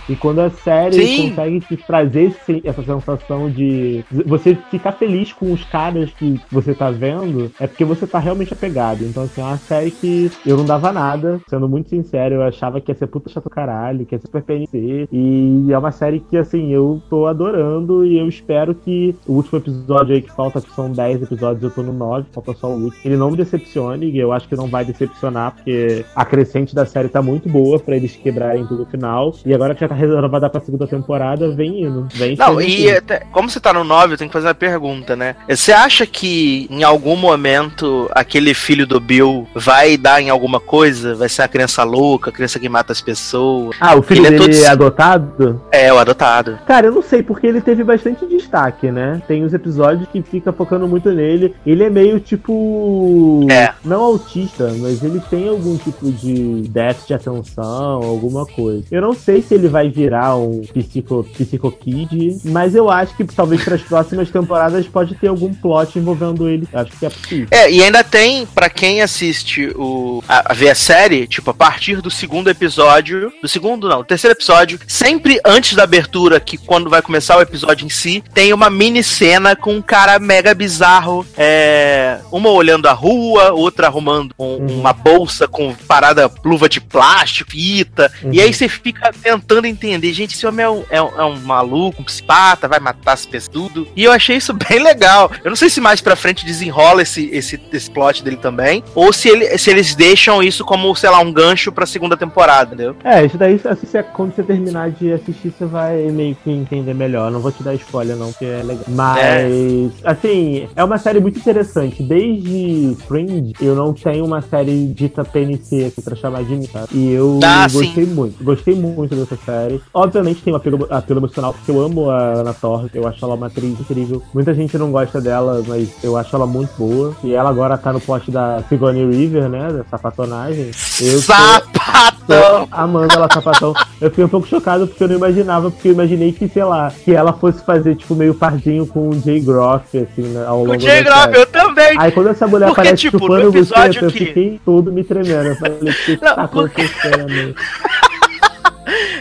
E quando a série Sim. consegue te trazer esse, essa sensação de você ficar feliz com os caras que você tá vendo, é porque você tá realmente apegado. Então, assim, é uma série que eu não dava nada, sendo muito sincero, eu achava que ia ser puta chato caralho, que ia ser super PNC. E é uma série que, assim, eu tô adorando e eu espero que o último episódio aí que falta, que são 10 episódios, eu tô no 9, falta só o último. Ele não me decepcione, e eu acho que não vai decepcionar, porque a crescente da série tá muito boa para eles quebrarem tudo no final. E agora que já tá reservada pra segunda temporada, vem indo. Vem não, e até, como você tá no 9, eu tenho que fazer uma pergunta, né? Você acha que em algum momento aquele filho do Bill vai dar em alguma coisa? Vai ser a criança louca, a criança que mata as pessoas? Ah, o filho ele é dele é, todo... adotado? É, o adotado. Cara, eu não sei, porque ele teve bastante destaque, né? Tem os episódios que fica focando muito nele. Ele é meio tipo. É. Não autista, mas ele tem algum tipo de déficit de atenção, alguma coisa. Eu não sei se ele vai virar um psico, psico kid, mas eu acho que talvez para as próximas temporadas pode ter algum plot envolvendo ele. Acho que é possível. É, e ainda tem, para quem assiste o a, a ver a série, tipo, a partir do segundo episódio, do segundo não, do terceiro episódio, sempre antes da abertura, que quando vai começar o episódio em si, tem uma mini cena com um cara mega bizarro, é, uma olhando a rua, outra arrumando um, uhum. uma bolsa com parada luva de plástico, fita, uhum. e aí você fica tentando entender, gente, esse homem é um, é um, é um maluco, um psicopata, vai matar as pessoas, tudo. E eu achei isso bem legal. Eu não sei se mais pra frente desenrola esse, esse, esse plot dele também, ou se, ele, se eles deixam isso como, sei lá, um gancho pra segunda temporada, entendeu? É, isso daí, assim, quando você terminar de assistir, você vai meio que entender melhor. Não vou te dar spoiler, não, que é legal. Mas, é. assim, é uma série muito interessante. Desde Fringe, eu não tenho uma série dita PNC aqui pra chamar de mim, tá? E eu ah, gostei sim. muito. Gostei muito dessa série. Obviamente tem um apelo, apelo emocional, porque eu amo a Ana Torres. Eu acho ela uma atriz incrível. Muita gente não gosta dela, mas eu acho ela muito boa. E ela agora tá no poste da Sigourney River, né? Da sapatonagem. Eu Sapatão! amando ela sapatão. Eu fiquei um pouco chocado porque eu não imaginava, porque eu imaginei que, sei lá, que ela fosse fazer, tipo, meio pardinho com o Jay Groff, assim, né, ao longo O Jay Groff, eu também! Aí quando essa mulher porque, aparece tipo, chupando você, que... eu fiquei todo me tremendo. Eu falei, o que, que tá acontecendo?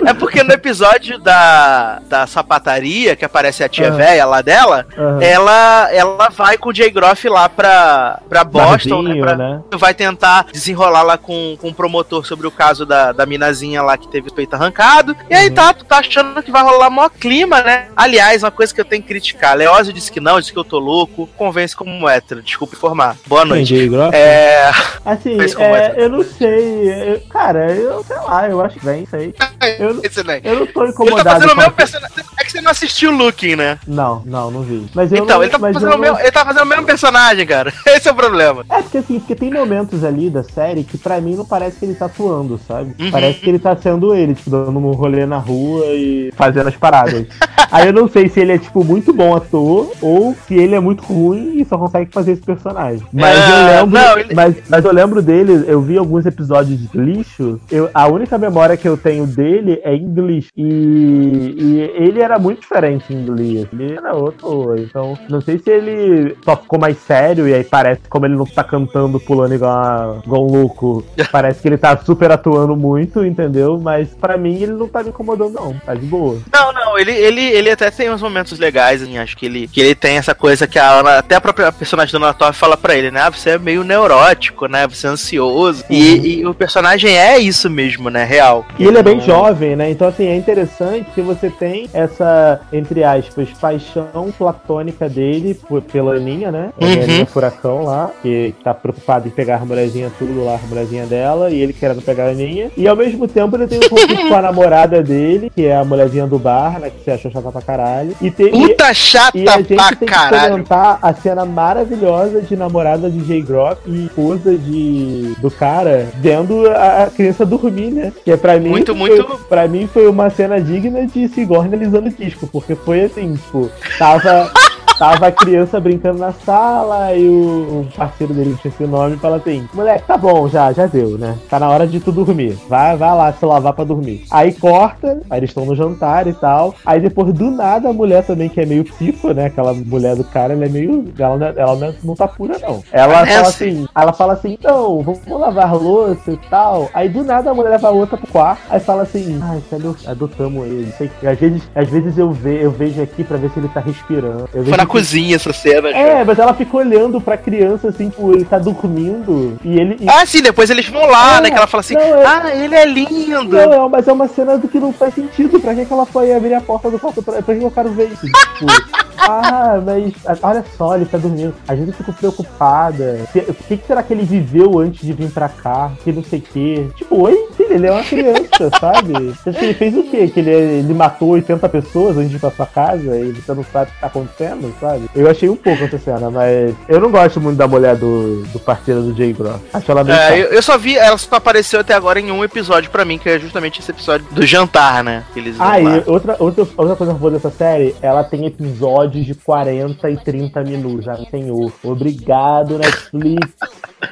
É porque no episódio da, da sapataria, que aparece a tia Uhum. véia lá dela, Aham. ela, ela vai com o Jay Groff lá pra, pra Boston, né, pra- né? Vai tentar desenrolar lá com, com o promotor sobre o caso da, da minazinha lá que teve o peito arrancado. E aí Uhum. tá, tu tá achando que vai rolar maior clima, né? Aliás, uma coisa que eu tenho que criticar. Leózio disse que não, disse que eu tô louco. Convence como hétero, desculpa informar. Boa noite. Jay Groff? É. Assim, é, é. eu não sei. eu- cara, eu sei lá, eu acho que vem, sei. Eu, não- Esse, né? eu não tô Ele tá incomodado fazendo o mesmo personagem. É que você não assistiu o Looking, né? Não, não, não vi. Mas eu Então, não, ele tá, fazendo eu o mesmo, ele tá fazendo o mesmo personagem, cara. Esse é o problema. É porque assim, porque tem momentos ali da série que pra mim não parece que ele tá atuando, sabe? Uhum. Parece que ele tá sendo ele, tipo, dando um rolê na rua e fazendo as paradas. Aí eu não sei se ele é, tipo, muito bom ator ou se ele é muito ruim e só consegue fazer esse personagem. Mas eu lembro. não, ele- mas, mas eu lembro dele, eu vi alguns episódios de lixo. Eu, a única memória que eu tenho dele é em Glee. E, e ele era muito diferente em Glee. Ele era outro. Então, não sei se ele só ficou mais sério e aí parece, como ele não tá cantando, pulando igual, igual um louco, parece que ele tá super atuando muito, entendeu? Mas pra mim ele não tá me incomodando, não. Tá de boa. Não, não, ele, ele, ele até tem uns momentos legais, assim, acho que ele, que ele tem essa coisa que a Ana, até a própria personagem da Ana fala pra ele, né? Ah, você é meio neurótico, né? Você é ansioso. E, e o personagem é isso mesmo, né? Real. E ele é bem jovem, né? Então, assim, é interessante que você tem essa, entre aspas, paixão platônica dele pela Aninha, né? A Uhum. Aninha Furacão lá, que tá preocupado em pegar a mulherzinha tudo lá, a mulherzinha dela, e ele querendo pegar a Aninha. E ao mesmo tempo ele tem um conflito com a namorada dele, que é a mulherzinha do bar, né? Que você achou chata pra caralho. E tem. Puta chata e a gente pra tem que caralho. comentar a cena maravilhosa de namorada de Jay Groff e esposa de, do cara vendo a, a criança dormir, né? Que é pra mim. Muito, foi, muito- Pra mim foi uma cena digna de Sigourney alisando o disco, porque foi assim, tipo, tava. Tava a criança brincando na sala e o, o parceiro dele, esqueci o nome, fala assim: Moleque, tá bom, já, já deu, né? Tá na hora de tu dormir. Vai, vai lá se lavar pra dormir. Aí corta, aí eles estão no jantar e tal. Aí depois, do nada, a mulher também, que é meio psico, né? Aquela mulher do cara, ela é meio. Ela, não é- ela não, é- não tá pura, não. Ela É fala assim. assim: ela fala assim, então, vamos lavar louça e tal. Aí do nada a mulher leva a outra pro quarto, aí fala assim, ai, ado- adotamos ele. Sei que- Às vezes, às vezes eu, ve, eu vejo aqui pra ver se ele tá respirando. Eu vejo na cozinha essa cena. cara. É, mas ela fica olhando pra criança assim, tipo, ele tá dormindo e ele. e- Ah, sim, depois eles vão lá, É, né? Que ela fala assim: não, é- Ah, ele é lindo. Não, é, mas é uma cena do que não faz sentido. Pra que, que ela foi abrir a porta do quarto? Pra, pra que eu quero ver isso? Tipo, ah, mas olha só, ele tá dormindo. A gente fica preocupada. O que, que será que ele viveu antes de vir pra cá? Que não sei o quê. Tipo, oi, filho, ele é uma criança, sabe? Acha que ele fez o quê? Que ele, ele matou 80 pessoas antes de ir pra sua casa e você não sabe o que tá acontecendo, sabe? Eu achei um pouco essa cena, mas eu não gosto muito da mulher do, do parceiro do Jay Groff. Acho ela meio É, eu, eu só vi, ela só apareceu até agora em um episódio pra mim, que é justamente esse episódio do jantar, né? Que eles Ah, e outra, outra, outra coisa boa dessa série, ela tem episódios de 40 e 30 minutos. Ah, senhor. Obrigado, Netflix.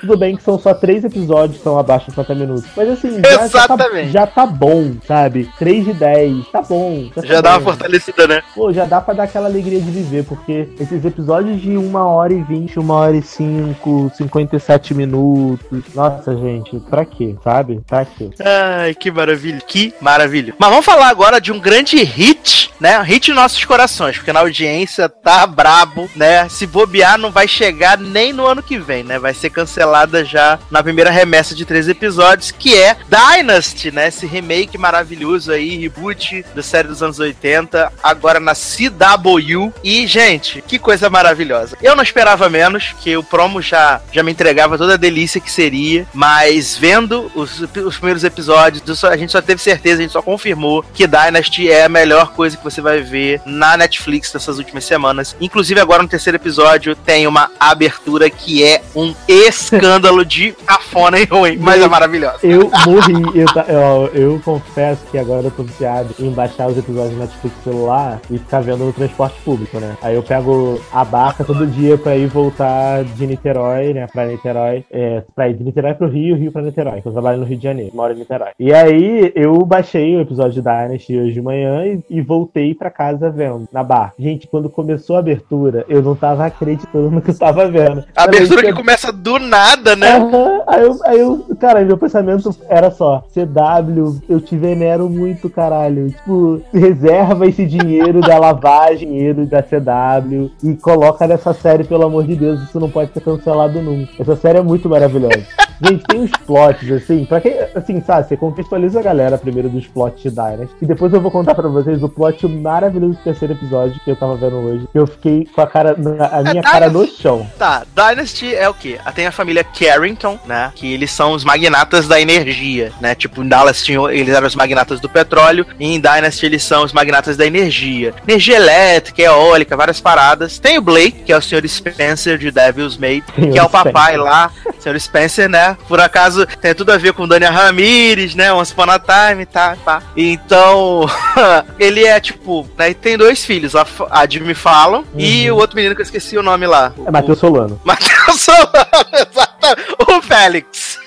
Tudo bem que são só três episódios que são abaixo de 50 minutos. Mas assim, já, já, tá, já tá bom, sabe? 3 de 10, tá bom. tá Já dá uma bom. fortalecida, né? Pô, já dá pra dar aquela alegria de viver, porque esses episódios de 1 hora e 20, 1 hora e 5, 57 minutos. Nossa, gente, pra quê? Sabe? Pra quê? Ai, que maravilha, que maravilha. Mas vamos falar agora de um grande hit, né? Hit em nossos corações, porque na audiência tá brabo, né? Se bobear, não vai chegar nem no ano que vem, né? Vai ser cancelada já na primeira remessa de três episódios, que é Dynasty, né? Esse remake maravilhoso aí, reboot da série dos anos 80, agora na CW. E, gente, que coisa maravilhosa. Eu não esperava menos, que o promo já, já me entregava toda a delícia que seria, mas vendo os, os primeiros episódios, eu só- a gente só teve certeza, a gente só confirmou que Dynasty é a melhor coisa que você vai ver na Netflix nessas últimas semanas. Inclusive, agora no terceiro episódio tem uma abertura que é um escândalo de cafona e ruim, mas é maravilhosa. Eu morri, eu, eu, eu confesso que agora eu tô viciado em baixar os episódios do Netflix no celular e ficar vendo no transporte público, né? Aí eu pego a barca todo dia pra ir voltar de Niterói, né? Pra Niterói, é, pra ir de Niterói pro Rio, Rio pra Niterói, que eu trabalho no Rio de Janeiro, moro em Niterói. E aí eu baixei o episódio de Dynasty hoje de manhã e, e voltei pra casa vendo, na barca. Gente, quando começou a abertura, eu não tava acreditando no que eu tava vendo. A abertura Falei, que começa do nada, né? Aham, Aí eu, aí eu, cara, meu pensamento era só, CW, eu te venero muito, caralho. Tipo, reserva esse dinheiro da lavagem, dinheiro da CW e coloca nessa série, pelo amor de Deus, isso não pode ser cancelado nunca. Essa série é muito maravilhosa. Gente, tem uns plots, assim, pra quem, assim, sabe, você contextualiza a galera primeiro dos plots de Dynasty, e depois eu vou contar pra vocês o plot maravilhoso do terceiro episódio que eu tava vendo hoje, que eu fiquei com a cara, a minha cara no chão. Tá, Dynasty é o quê? Tem a família Carrington, né? Que eles são os magnatas da energia, né? Tipo, em Dallas tinham, eles eram os magnatas do petróleo, e em Dynasty eles são os magnatas da energia. Energia elétrica, eólica, várias paradas. Tem o Blake, que é o Sr. Spencer de Devil's Maid, que é o papai lá, Sr. Spencer, né? Por acaso tem tudo a ver com Daniel Ramirez, né? Once Upon a Time, tá, tá. Então, ele é tipo, né? Tem dois filhos, a, a Jimmy Fallon e o outro menino que eu esqueci o nome lá. É Matheus Solano. Matheus Solano, exatamente. O Félix.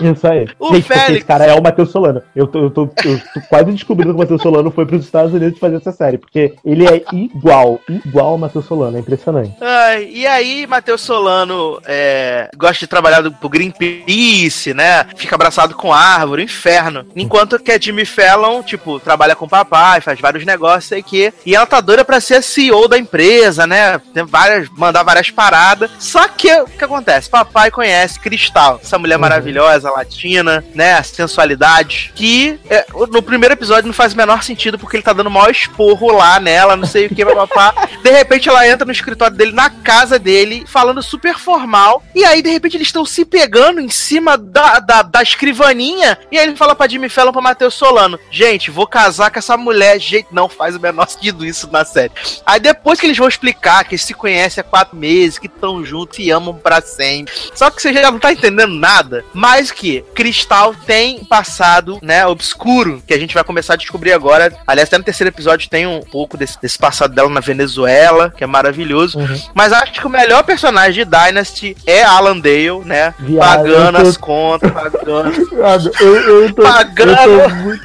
Isso aí. O Gente, Félix. esse cara é o Matheus Solano. Eu tô, eu, tô, eu tô quase descobrindo que o Matheus Solano foi pros Estados Unidos fazer essa série, porque ele é igual, igual ao Matheus Solano, é impressionante. Ai, e aí, Matheus Solano é, gosta de trabalhar do- pro Greenpeace, né? Fica abraçado com árvore, inferno. Enquanto que a Jimmy Fallon, tipo, trabalha com o papai, faz vários negócios sei que. E ela tá doida pra ser a CEO da empresa, né? Tem várias, mandar várias paradas. Só que o que acontece? Papai conhece Cristal, essa mulher maravilhosa, latina, né? A sensualidade. Que é, no primeiro episódio não faz o menor sentido porque ele tá dando o maior esporro lá nela, não sei o que, papá. De repente ela entra no escritório dele, na casa dele, falando super formal. E aí, de repente, eles estão se pegando em cima da, da, da escrivaninha. E aí ele fala pra Jimmy Fallon pra Matheus Solano: Gente, vou casar com essa mulher. Gente, não faz o menor sentido isso na série. Aí depois que eles vão explicar que eles se conhecem há quatro meses, que estão juntos e amam pra sempre. Só que você já não tá entendendo nada. Mais que Cristal tem passado, né, obscuro, que a gente vai começar a descobrir agora. Aliás, até no terceiro episódio tem um pouco desse, desse passado dela na Venezuela, que é maravilhoso. Uhum. Mas acho que o melhor personagem de Dynasty é Alan Dale, né? Viado, pagando tô- as contas, pagando. Viado, Eu, eu tô, Pagando. eu tô muito.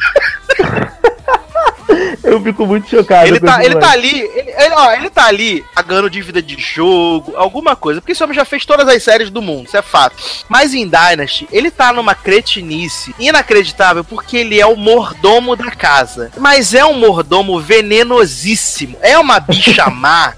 eu fico muito chocado. Ele tá, ele tá ali, ele, ele- ó, ele tá ali pagando dívida de jogo, alguma coisa. Porque esse homem já fez todas as séries do mundo, isso é fato. Mas em Dynasty, ele tá numa cretinice inacreditável porque ele é o mordomo da casa. Mas é um mordomo venenosíssimo. É uma bicha má.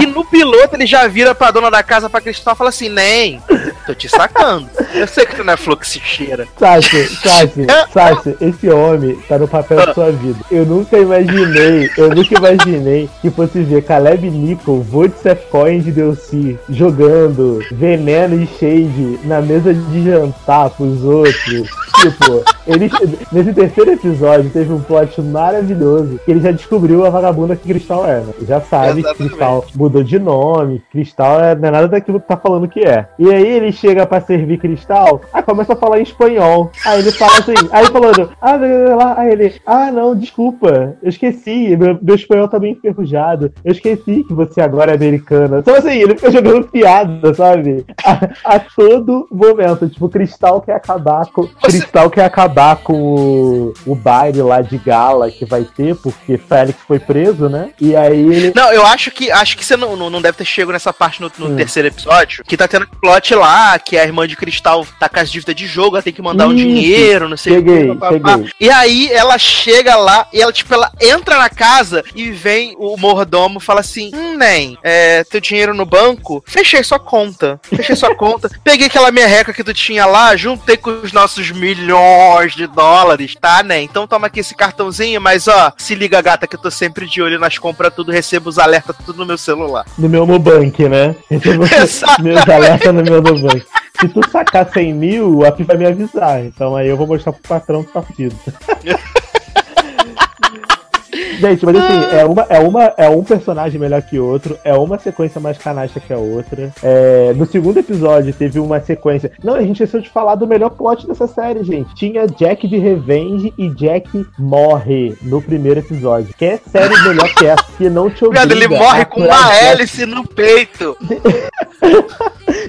E no piloto ele já vira pra dona da casa, pra Cristal, e fala assim: Nem, tô te sacando. Eu sei que tu não é fluxicheira. Sassi, Sassi, Sassi, esse homem tá no papel da sua vida. Eu nunca imaginei, eu nunca imaginei que fosse ver Caleb Nichol, Vodsefcoin de Delcy jogando veneno e shade na mesa de jantar pros outros. Tipo, ele, nesse terceiro episódio teve um plot maravilhoso que ele já descobriu a vagabunda que Cristal é, né? Já sabe que. Cristal mudou de nome, Cristal é, não é nada daquilo que tá falando que é. E aí ele chega pra servir Cristal, aí começa a falar em espanhol. Aí ele fala assim, aí falando, ah, blá. aí ele, ah, não, desculpa, eu esqueci, meu, meu espanhol tá bem enferrujado, eu esqueci que você agora é americana. Então assim, ele fica jogando piada, sabe? A, a todo momento, tipo, Cristal quer acabar com, Cristal quer acabar com o, o baile lá de gala que vai ter, porque Félix foi preso, né? E aí ele Não, eu acho que acho que você não, não, deve ter chego nessa parte no, no Hum. terceiro episódio. Que tá tendo um plot lá, que a irmã de cristal tá com as dívidas de jogo, ela tem que mandar um Isso. dinheiro, não sei Cheguei, o que. cheguei. E aí ela chega lá e ela, tipo, ela entra na casa e vem o mordomo e fala assim: Hum, nem, é, teu dinheiro no banco, fechei sua conta. Fechei sua conta. Peguei aquela merreca que tu tinha lá, juntei com os nossos milhões de dólares, tá, né? Então toma aqui esse cartãozinho, mas ó, se liga, gata, que eu tô sempre de olho nas compras, tudo, recebo os alertas tudo no meu celular. no meu Nubank, né? Recebo meus alertas no meu Nubank. Se tu sacar 100 mil, a PI vai me avisar. Então aí eu vou mostrar pro patrão que tá fudido. Gente, mas assim, é, uma, é, uma, é um personagem melhor que outro, é uma sequência mais canastra que a outra. É, no segundo episódio teve uma sequência. Não, a gente esqueceu de falar do melhor plot dessa série, gente. Tinha Jack de Revenge e Jack morre no primeiro episódio. Que é série melhor que essa, que não te obriga. Ele morre com uma hélice no peito.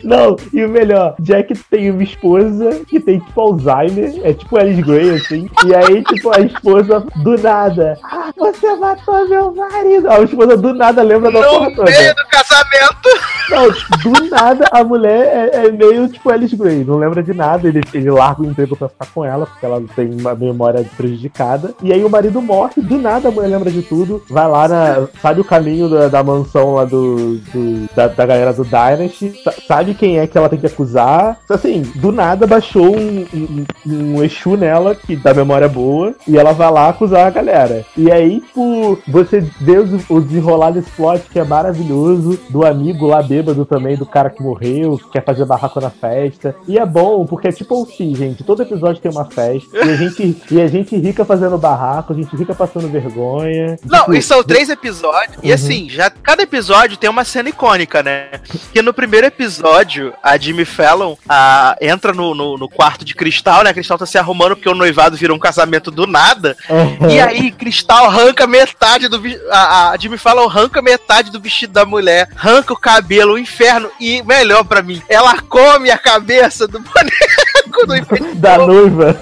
Não, e o melhor, Jack tem uma esposa que tem tipo Alzheimer, é tipo Alice Gray, assim. E aí, tipo, a esposa do nada. Ah, você você matou meu marido. A esposa do nada lembra da porra toda. meio do casamento. Não, do nada a mulher é, é meio tipo Alice Gray, não lembra de nada. Ele, ele larga o emprego pra ficar com ela, porque ela tem uma memória prejudicada. E aí o marido morre, do nada a mulher lembra de tudo. Vai lá na. Sabe o caminho da, da mansão lá do. do- da, da galera do Dynasty. sa- Sabe quem é que ela tem que acusar. Assim, do nada baixou um, um, um Exu nela, que dá memória boa, e ela vai lá acusar a galera. E aí, por você vê o desenrolar desse plot que é maravilhoso, do amigo lá bêbado também, do cara que morreu, que quer fazer barraco na festa. E é bom, porque é tipo assim, gente, todo episódio tem uma festa, e a gente, e a gente rica fazendo barraco, a gente rica passando vergonha. Não, Tipo, e são três episódios. E Uhum. assim, já cada episódio tem uma cena icônica, né? Que no primeiro episódio, a Jimmy Fallon a, entra no, no, no quarto de Cristal, né? A Cristal tá se arrumando porque o noivado virou um casamento do nada. Uhum. E aí, Cristal arranca metade do a, a Jimmy Fallon arranca metade do vestido da mulher, arranca o cabelo, o inferno. E melhor pra mim, ela come a cabeça do boneco do da noiva.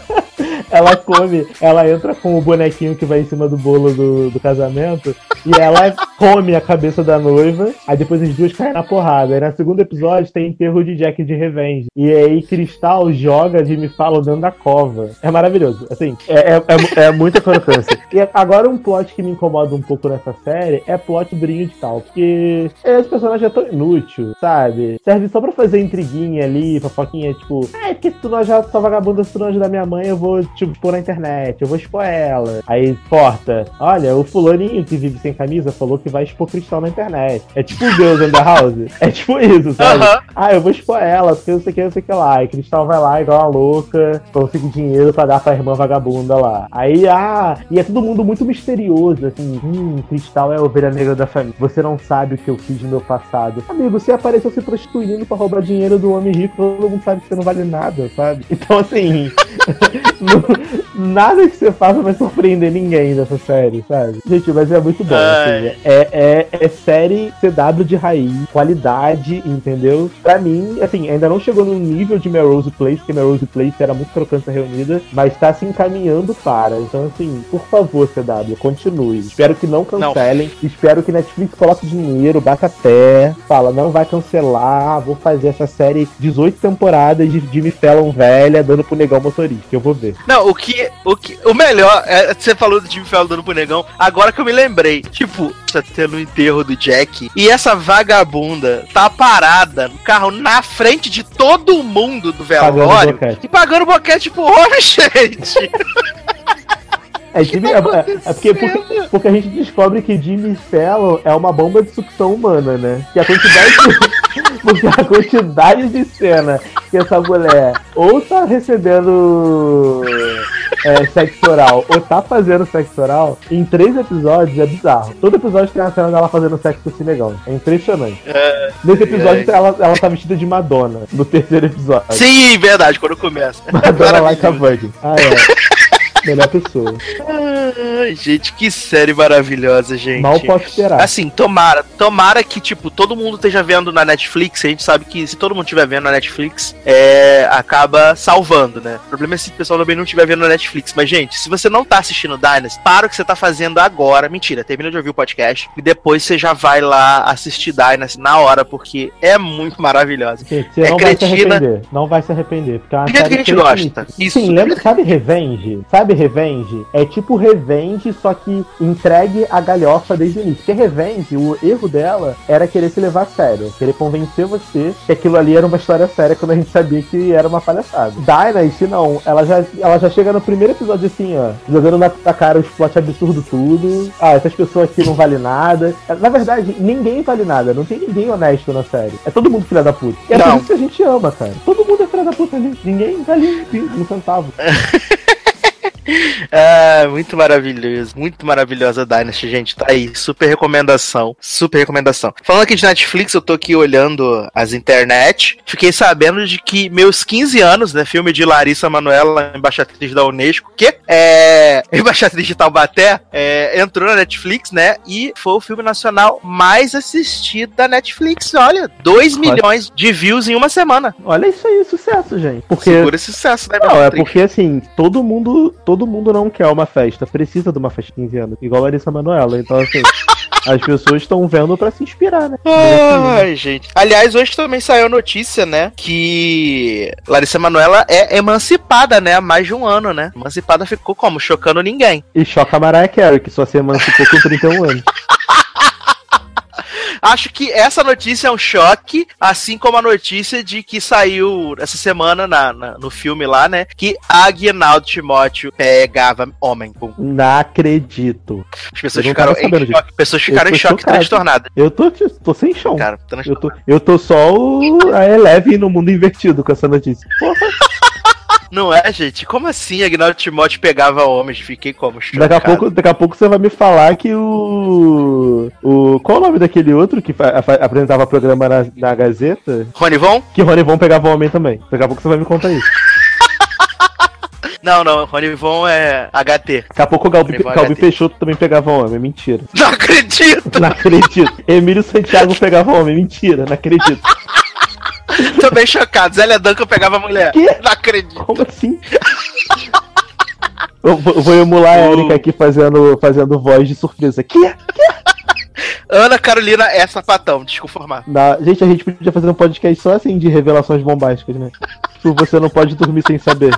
Ela come, ela entra com o bonequinho que vai em cima do bolo do, do casamento e ela come a cabeça da noiva. Aí depois as duas caem na porrada. Aí no segundo episódio tem enterro de Jack de Revenge. E aí Cristal joga Jimmy Fallon dentro da cova. É maravilhoso. Assim, é, é, é, é muita crocância. E agora um plot que me incomoda um pouco nessa série é plot brinho de tal. Porque esse personagem é tão inútil, sabe? Serve só pra fazer intriguinha ali, fofoquinha, tipo, é se tu não já sua vagabunda, se tu não ajudar minha mãe, eu vou, tipo, expor na internet, eu vou expor ela. Aí, porta, olha, o fulaninho que vive sem camisa falou que vai expor cristal na internet. É tipo o Girls in the House. É tipo isso, sabe? Ah, eu vou expor ela, porque não sei o que, não sei o que lá. E Cristal vai lá igual uma louca, conseguir dinheiro pra dar pra irmã vagabunda lá. Aí, ah, e é todo mundo muito misterioso, assim. Hum, Cristal é a ovelha negra da família. Você não sabe o que eu fiz no meu passado. Amigo, você apareceu se prostituindo pra roubar dinheiro do homem rico, todo mundo sabe que você não vale nada, sabe? Então, assim, não- nada que você faça vai surpreender ninguém dessa série, sabe? Gente, mas é muito bom. Assim, é, é, é série CW de raiz, qualidade, entendeu? Pra mim, assim, ainda não chegou no nível de Melrose Place, que Melrose Place era muito crocante reunida, mas tá se encaminhando para. Então, assim, por favor, CW, continue. Espero que não cancelem. Espero que Netflix coloque dinheiro, bata pé, fala, não vai cancelar, vou fazer essa série 18 temporadas de Jimmy Fallon velha dando pro negão motorista. Eu vou ver. Não, o que, o que. O melhor, é, você falou do Jimmy Fallon dando pro negão, agora que eu me lembrei. Tipo, tá tendo o enterro do Jack. E essa vagabunda tá parada no carro na frente de todo mundo do Pagando velório. boquete. E pagando boquete, tipo, ô, gente. É, Jimmy, é, é- é porque, porque, porque a gente descobre que Jimmy Fallon é uma bomba de sucção humana, né? Que a quantidade de, porque a quantidade de cena que essa mulher ou tá recebendo é, sexo oral ou tá fazendo sexo oral, em três episódios é bizarro. Todo episódio tem uma cena dela fazendo sexo com esse negão. É impressionante. Nesse episódio é. ela, ela tá vestida de Madonna, no terceiro episódio. Sim, verdade, quando começa. Madonna Like a. Virgin. Ah, é. Melhor pessoa. Ai, gente, que série maravilhosa, gente. Mal posso esperar. Assim, tomara, tomara que, tipo, todo mundo esteja vendo na Netflix. A gente sabe que se todo mundo estiver vendo na Netflix, é, acaba salvando, né? O problema é se o pessoal também não estiver vendo na Netflix. Mas, gente, se você não tá assistindo Dynasty, para o que você tá fazendo agora. Mentira, termina de ouvir o podcast. E depois você já vai lá assistir Dynasty na hora, porque é muito maravilhosa. Gente, você É não vai se cretina. arrepender. Não vai se arrepender. Porque é uma Do jeito que a gente gosta. Isso. Sim, lembra, sabe Revenge? Sabe Revenge? É tipo Revenge, só que entregue a galhofa desde o início. Porque Revenge, o erro dela era querer se levar a sério. Querer convencer você que aquilo ali era uma história séria quando a gente sabia que era uma palhaçada. Dynasty, não. Ela já, ela já chega no primeiro episódio assim, ó. Jogando na, na cara os plot absurdo tudo. Ah, essas pessoas aqui não valem nada. Na verdade, ninguém vale nada. Não tem ninguém honesto na série. É todo mundo filha da puta. E é por Não. isso que a gente ama, cara. Todo mundo é filha da puta ali. Ninguém tá ali um centavo. É, muito maravilhoso, muito maravilhosa a Dynasty, gente. Tá aí, super recomendação, super recomendação. Falando aqui de Netflix, eu tô aqui olhando as internet. Fiquei sabendo de que meus 15 anos, né, filme de Larissa Manoela, embaixatriz da Unesco, que é embaixatriz de Taubaté, é, entrou na Netflix, né, e foi o filme nacional mais assistido da Netflix. Olha, 2 Olha. milhões de views em uma semana. Olha isso aí, sucesso, gente. Porque. Segura esse sucesso, né, meu Não, é porque assim, todo mundo, todo mundo mundo não quer uma festa, precisa de uma festa de 15 anos, igual a Larissa Manoela. Então, assim, as pessoas estão vendo para se inspirar, né? Ai, gente. Aliás, hoje também saiu a notícia, né? Que Larissa Manoela é emancipada, né? Há mais de um ano, né? Emancipada ficou como? Chocando ninguém. E choca a Mariah Carey, que só se emancipou com 31 anos. Acho que essa notícia é um choque, assim como a notícia de que saiu essa semana na, na no filme lá, né? Que Aguinaldo Timóteo pegava homem. Pum. Não acredito. As pessoas ficaram em choque. As pessoas ficaram em choque chocado. transtornadas. Eu tô, tô sem chão. Cara, eu, tô, eu tô só o, a Eleve no mundo invertido com essa notícia. Porra. Não é, gente? Como assim Agnaldo Timóteo pegava homens? Fiquei como? Chocado. Daqui a, pouco, daqui a pouco você vai me falar que o. o qual o nome daquele outro que apresentava programa na, na Gazeta? Rony Von? Que Rony Von pegava homem também. Daqui a pouco você vai me contar isso. Não, não, Rony Von é HT. Daqui a pouco o Galbi, Galbi Peixoto também pegava homem, mentira. Não acredito! Não acredito. Emílio Santiago pegava homem, mentira, não acredito. Tô bem chocado. Zélia Duncan pegava mulher. Que? Não acredito. Como assim? Eu vou emular a Erika aqui fazendo, fazendo voz de surpresa. Que? que? Ana Carolina é sapatão, desconformar. Na... Gente, a gente podia fazer um podcast só assim de revelações bombásticas, né? Você não pode dormir sem saber.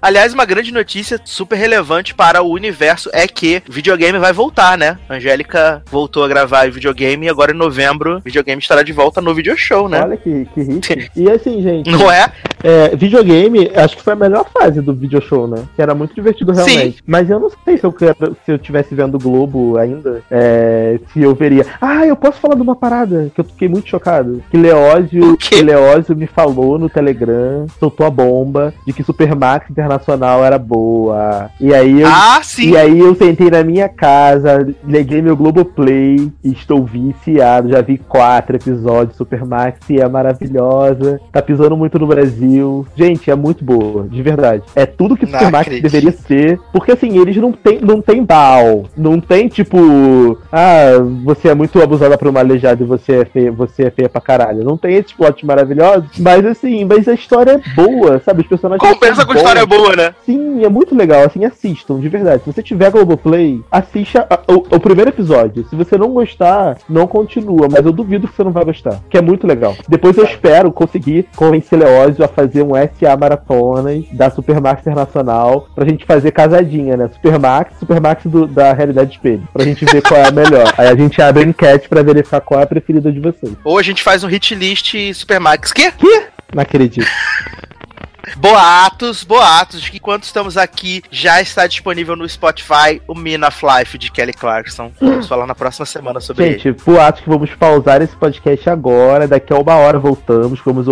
Aliás, uma grande notícia super relevante para o universo é que videogame vai voltar, né? A Angélica voltou a gravar videogame e agora em novembro videogame estará de volta no video show, né? Olha que, que hit. E assim, gente. Não é? é? Videogame, acho que foi a melhor fase do video show, né? Que era muito divertido realmente. Sim. Mas eu não sei se eu quero, se eu tivesse vendo o Globo ainda, é, se eu veria. Ah, eu posso falar de uma parada que eu fiquei muito chocado. Que Leózio, que Leózio me falou no Telegram, soltou a bomba de que Super Mario Max Internacional era boa. E aí eu, ah, sim. E aí eu sentei na minha casa, liguei meu Globoplay e estou viciado. Já vi quatro episódios. Super Max e é maravilhosa. Tá pisando muito no Brasil. Gente, é muito boa, de verdade. É tudo que Super Max deveria ser. Porque assim, eles não tem, não tem bal. Não tem tipo. Ah, você é muito abusada por uma aleijada e você é feia, você é feia pra caralho. Não tem esse plot maravilhoso. Mas assim, mas a história é boa, sabe? Os personagens. Compensa com história boa, né? Sim, é muito legal. Assim, assistam, de verdade. Se você tiver Globoplay, assista a, o, o, primeiro episódio. Se você não gostar, não continua. Mas eu duvido que você não vai gostar. Que é muito legal. Depois eu espero conseguir convencer Leózio a fazer um SA Maratonas da Supermax Internacional pra gente fazer casadinha, né? Supermax, Supermax do, da Realidade Espelho. Pra gente ver qual é a melhor. Aí a gente abre a enquete pra verificar qual é a preferida de vocês. Ou a gente faz um hit list Supermax. Que? Que? Não acredito. Boatos, boatos de que enquanto estamos aqui já está disponível no Spotify o Mina of Life de Kelly Clarkson. Vamos falar na próxima semana sobre Gente, ele. boatos que vamos pausar esse podcast agora, daqui a uma hora voltamos, vamos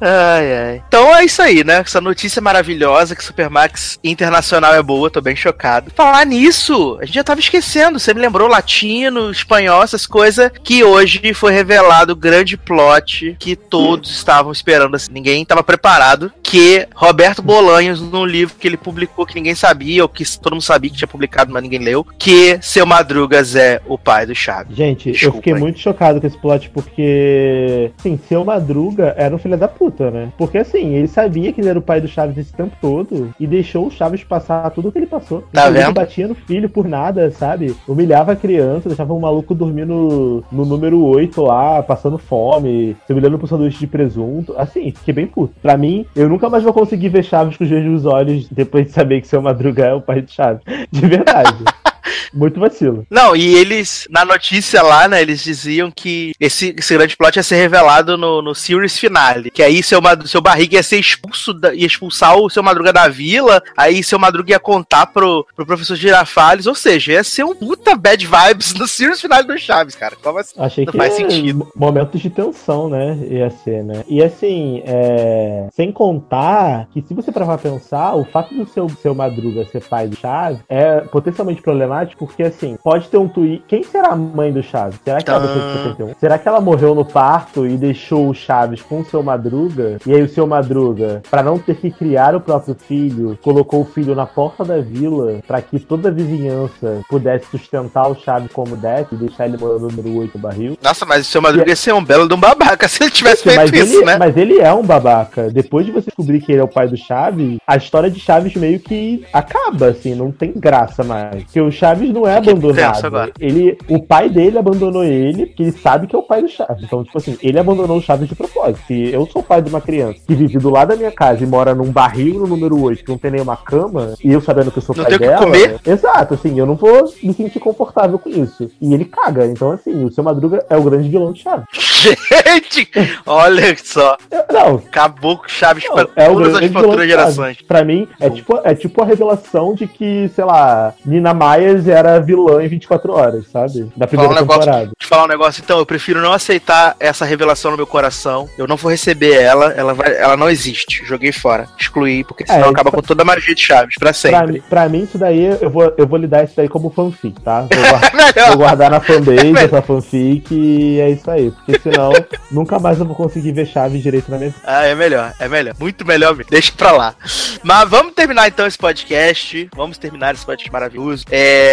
Ai, ai. Então é isso aí, né? Essa notícia maravilhosa que Supermax Internacional é boa, tô bem chocado. Falar nisso, a gente já tava esquecendo, você me lembrou latino, espanhol, essas coisas, que hoje foi revelado o grande plot que todos estavam esperando, assim, ninguém tava preparado, que Roberto Bolanhos, num livro que ele publicou que ninguém sabia, ou que todo mundo sabia que tinha publicado, mas ninguém leu, que Seu Madrugas é o pai do Chaves. Gente, Desculpa, eu fiquei hein. muito chocado com esse plot, porque, sim, Seu Madruga era um filho da puta, né? Porque, assim, ele sabia que ele era o pai do Chaves esse tempo todo e deixou o Chaves passar tudo o que ele passou. Tá ele vendo? batia no filho por nada, sabe? Humilhava a criança, deixava o um maluco dormir no, no número 8 lá, passando fome, se olhando pro sanduíche de presunto. Assim, fiquei bem puto. Pra mim, eu nunca mais vou conseguir ver Chaves com os mesmos olhos depois de saber que seu Madruga é o pai de Chaves. De verdade. Muito vacilo. Não, e eles, na notícia lá, né, eles diziam que esse, esse grande plot ia ser revelado no, no series finale. Que aí seu, seu barriga ia ser expulso, da, ia expulsar o seu Madruga da vila, aí seu Madruga ia contar pro, pro professor Girafales, ou seja, ia ser um puta bad vibes no series finale do Chaves, cara. Como assim? Achei Não que faz sentido. Momentos de tensão, né, ia ser, né. E assim, é... sem contar que se você parar pra pensar, o fato do seu, seu Madruga ser pai do Chaves é potencialmente problemático plot, porque assim, pode ter um tweet. Quem será a mãe do Chaves? Será que ela Tá. de 71? Será que ela morreu no parto e deixou o Chaves com o seu Madruga? E aí o seu Madruga, pra não ter que criar o próprio filho, colocou o filho na porta da vila pra que toda a vizinhança pudesse sustentar o Chaves como deve e deixar ele morando no número 8 barril? Nossa, mas o seu Madruga ia ser um belo de um babaca se ele tivesse feito mas, isso, ele, né? mas ele é um babaca. Depois de você descobrir que ele é o pai do Chaves, a história de Chaves meio que acaba, assim, não tem graça mais. Porque o Chaves não é abandonado. Ele, o pai dele abandonou ele, porque ele sabe que é o pai do Chaves. Então, tipo assim, ele abandonou o Chaves de propósito. Se eu sou pai de uma criança que vive do lado da minha casa e mora num barril no número 8, que não tem nenhuma cama, e eu sabendo que eu sou Não pai dela. comer? Exato, assim, eu não vou me sentir confortável com isso. E ele caga. Então, assim, o seu Madruga é o grande vilão de Chaves. Gente, olha só. Não, Acabou com Chaves pra é o todas as grande vilão futuras Chaves. gerações. Pra mim, é tipo, é tipo a revelação de que, sei lá, Nina Era vilã em 24 horas, sabe? Da primeira Falar um negócio, temporada. te falar um negócio, então, eu prefiro não aceitar essa revelação no meu coração. Eu não vou receber ela, ela, vai, ela não existe. Joguei fora, excluí, porque senão É, acaba pra- com toda a magia de Chaves, pra Pra, sempre. pra mim, isso daí, eu vou, eu vou lidar isso daí como fanfic, tá? Vou, Melhor. vou guardar na fanbase essa fanfic e é isso aí. Porque senão, nunca mais eu vou conseguir ver Chaves direito na minha vida. Ah, é melhor, é melhor. Muito melhor, mesmo. deixa pra lá. Mas vamos terminar então esse podcast. Vamos terminar esse podcast maravilhoso. É...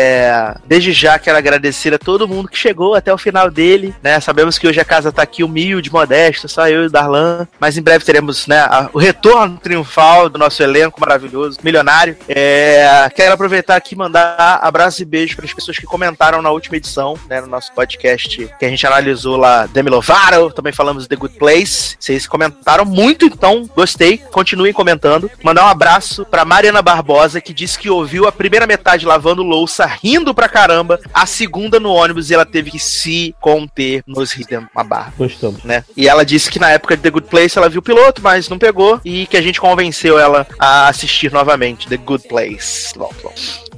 Desde já quero agradecer a todo mundo que chegou até o final dele, né? Sabemos que hoje a casa tá aqui humilde, modesta, só eu e o Darlan. Mas em breve teremos, né, a- o retorno triunfal do nosso elenco maravilhoso, milionário. É... Quero aproveitar aqui e mandar abraço e beijo para as pessoas que comentaram na última edição, né, no nosso podcast que a gente analisou lá Demi Lovato, também falamos The Good Place. Vocês comentaram muito, então gostei. Continuem comentando. Mandar um abraço pra Mariana Barbosa, que disse que ouviu a primeira metade lavando louça, rindo pra caramba, a segunda no ônibus e ela teve que se conter nos dentro de uma barra. Gostamos. Né? E ela disse que na época de The Good Place ela viu o piloto, mas não pegou, e que a gente convenceu ela a assistir novamente The Good Place. Bom.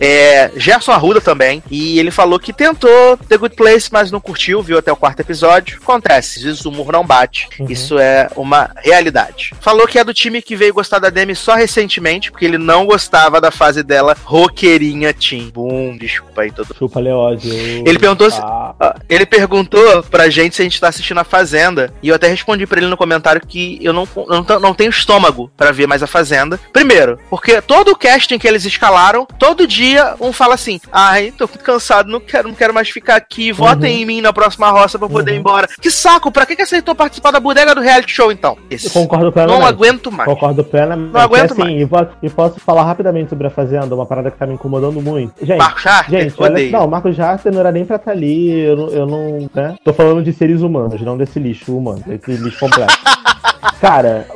É, Gerson Arruda também, e ele falou que tentou The Good Place, mas não curtiu, viu até o quarto episódio. Acontece, às vezes o humor não bate, Uhum. isso é uma realidade. Falou que é do time que veio gostar da Demi só recentemente, porque ele não gostava da fase dela roqueirinha Tim. Boom, desculpa aí todo Chupa Leose. Ele perguntou se- Ah, ah, Ele perguntou pra gente se a gente tá assistindo a Fazenda. E eu até respondi pra ele no comentário que eu não, não, não tenho estômago pra ver mais a Fazenda. Primeiro, porque todo o casting que eles escalaram, todo dia um fala assim: ai, tô cansado, não quero, não quero mais ficar aqui, votem em mim na próxima roça pra eu poder ir Uhum. embora. Que saco, pra que, que aceitou participar da bodega do reality show então? eu Esse. concordo Não plenamente. aguento mais. Concordo plenamente. Não aguento assim, E, posso, e posso falar rapidamente sobre a Fazenda, uma parada que tá me incomodando muito. Gente, Marco Charter, gente, olha, odeio. não, Marco Jarter não era nem pra estar ali, eu, não- eu não, né? Tô falando de seres humanos, não desse lixo humano, desse lixo completo. Cara,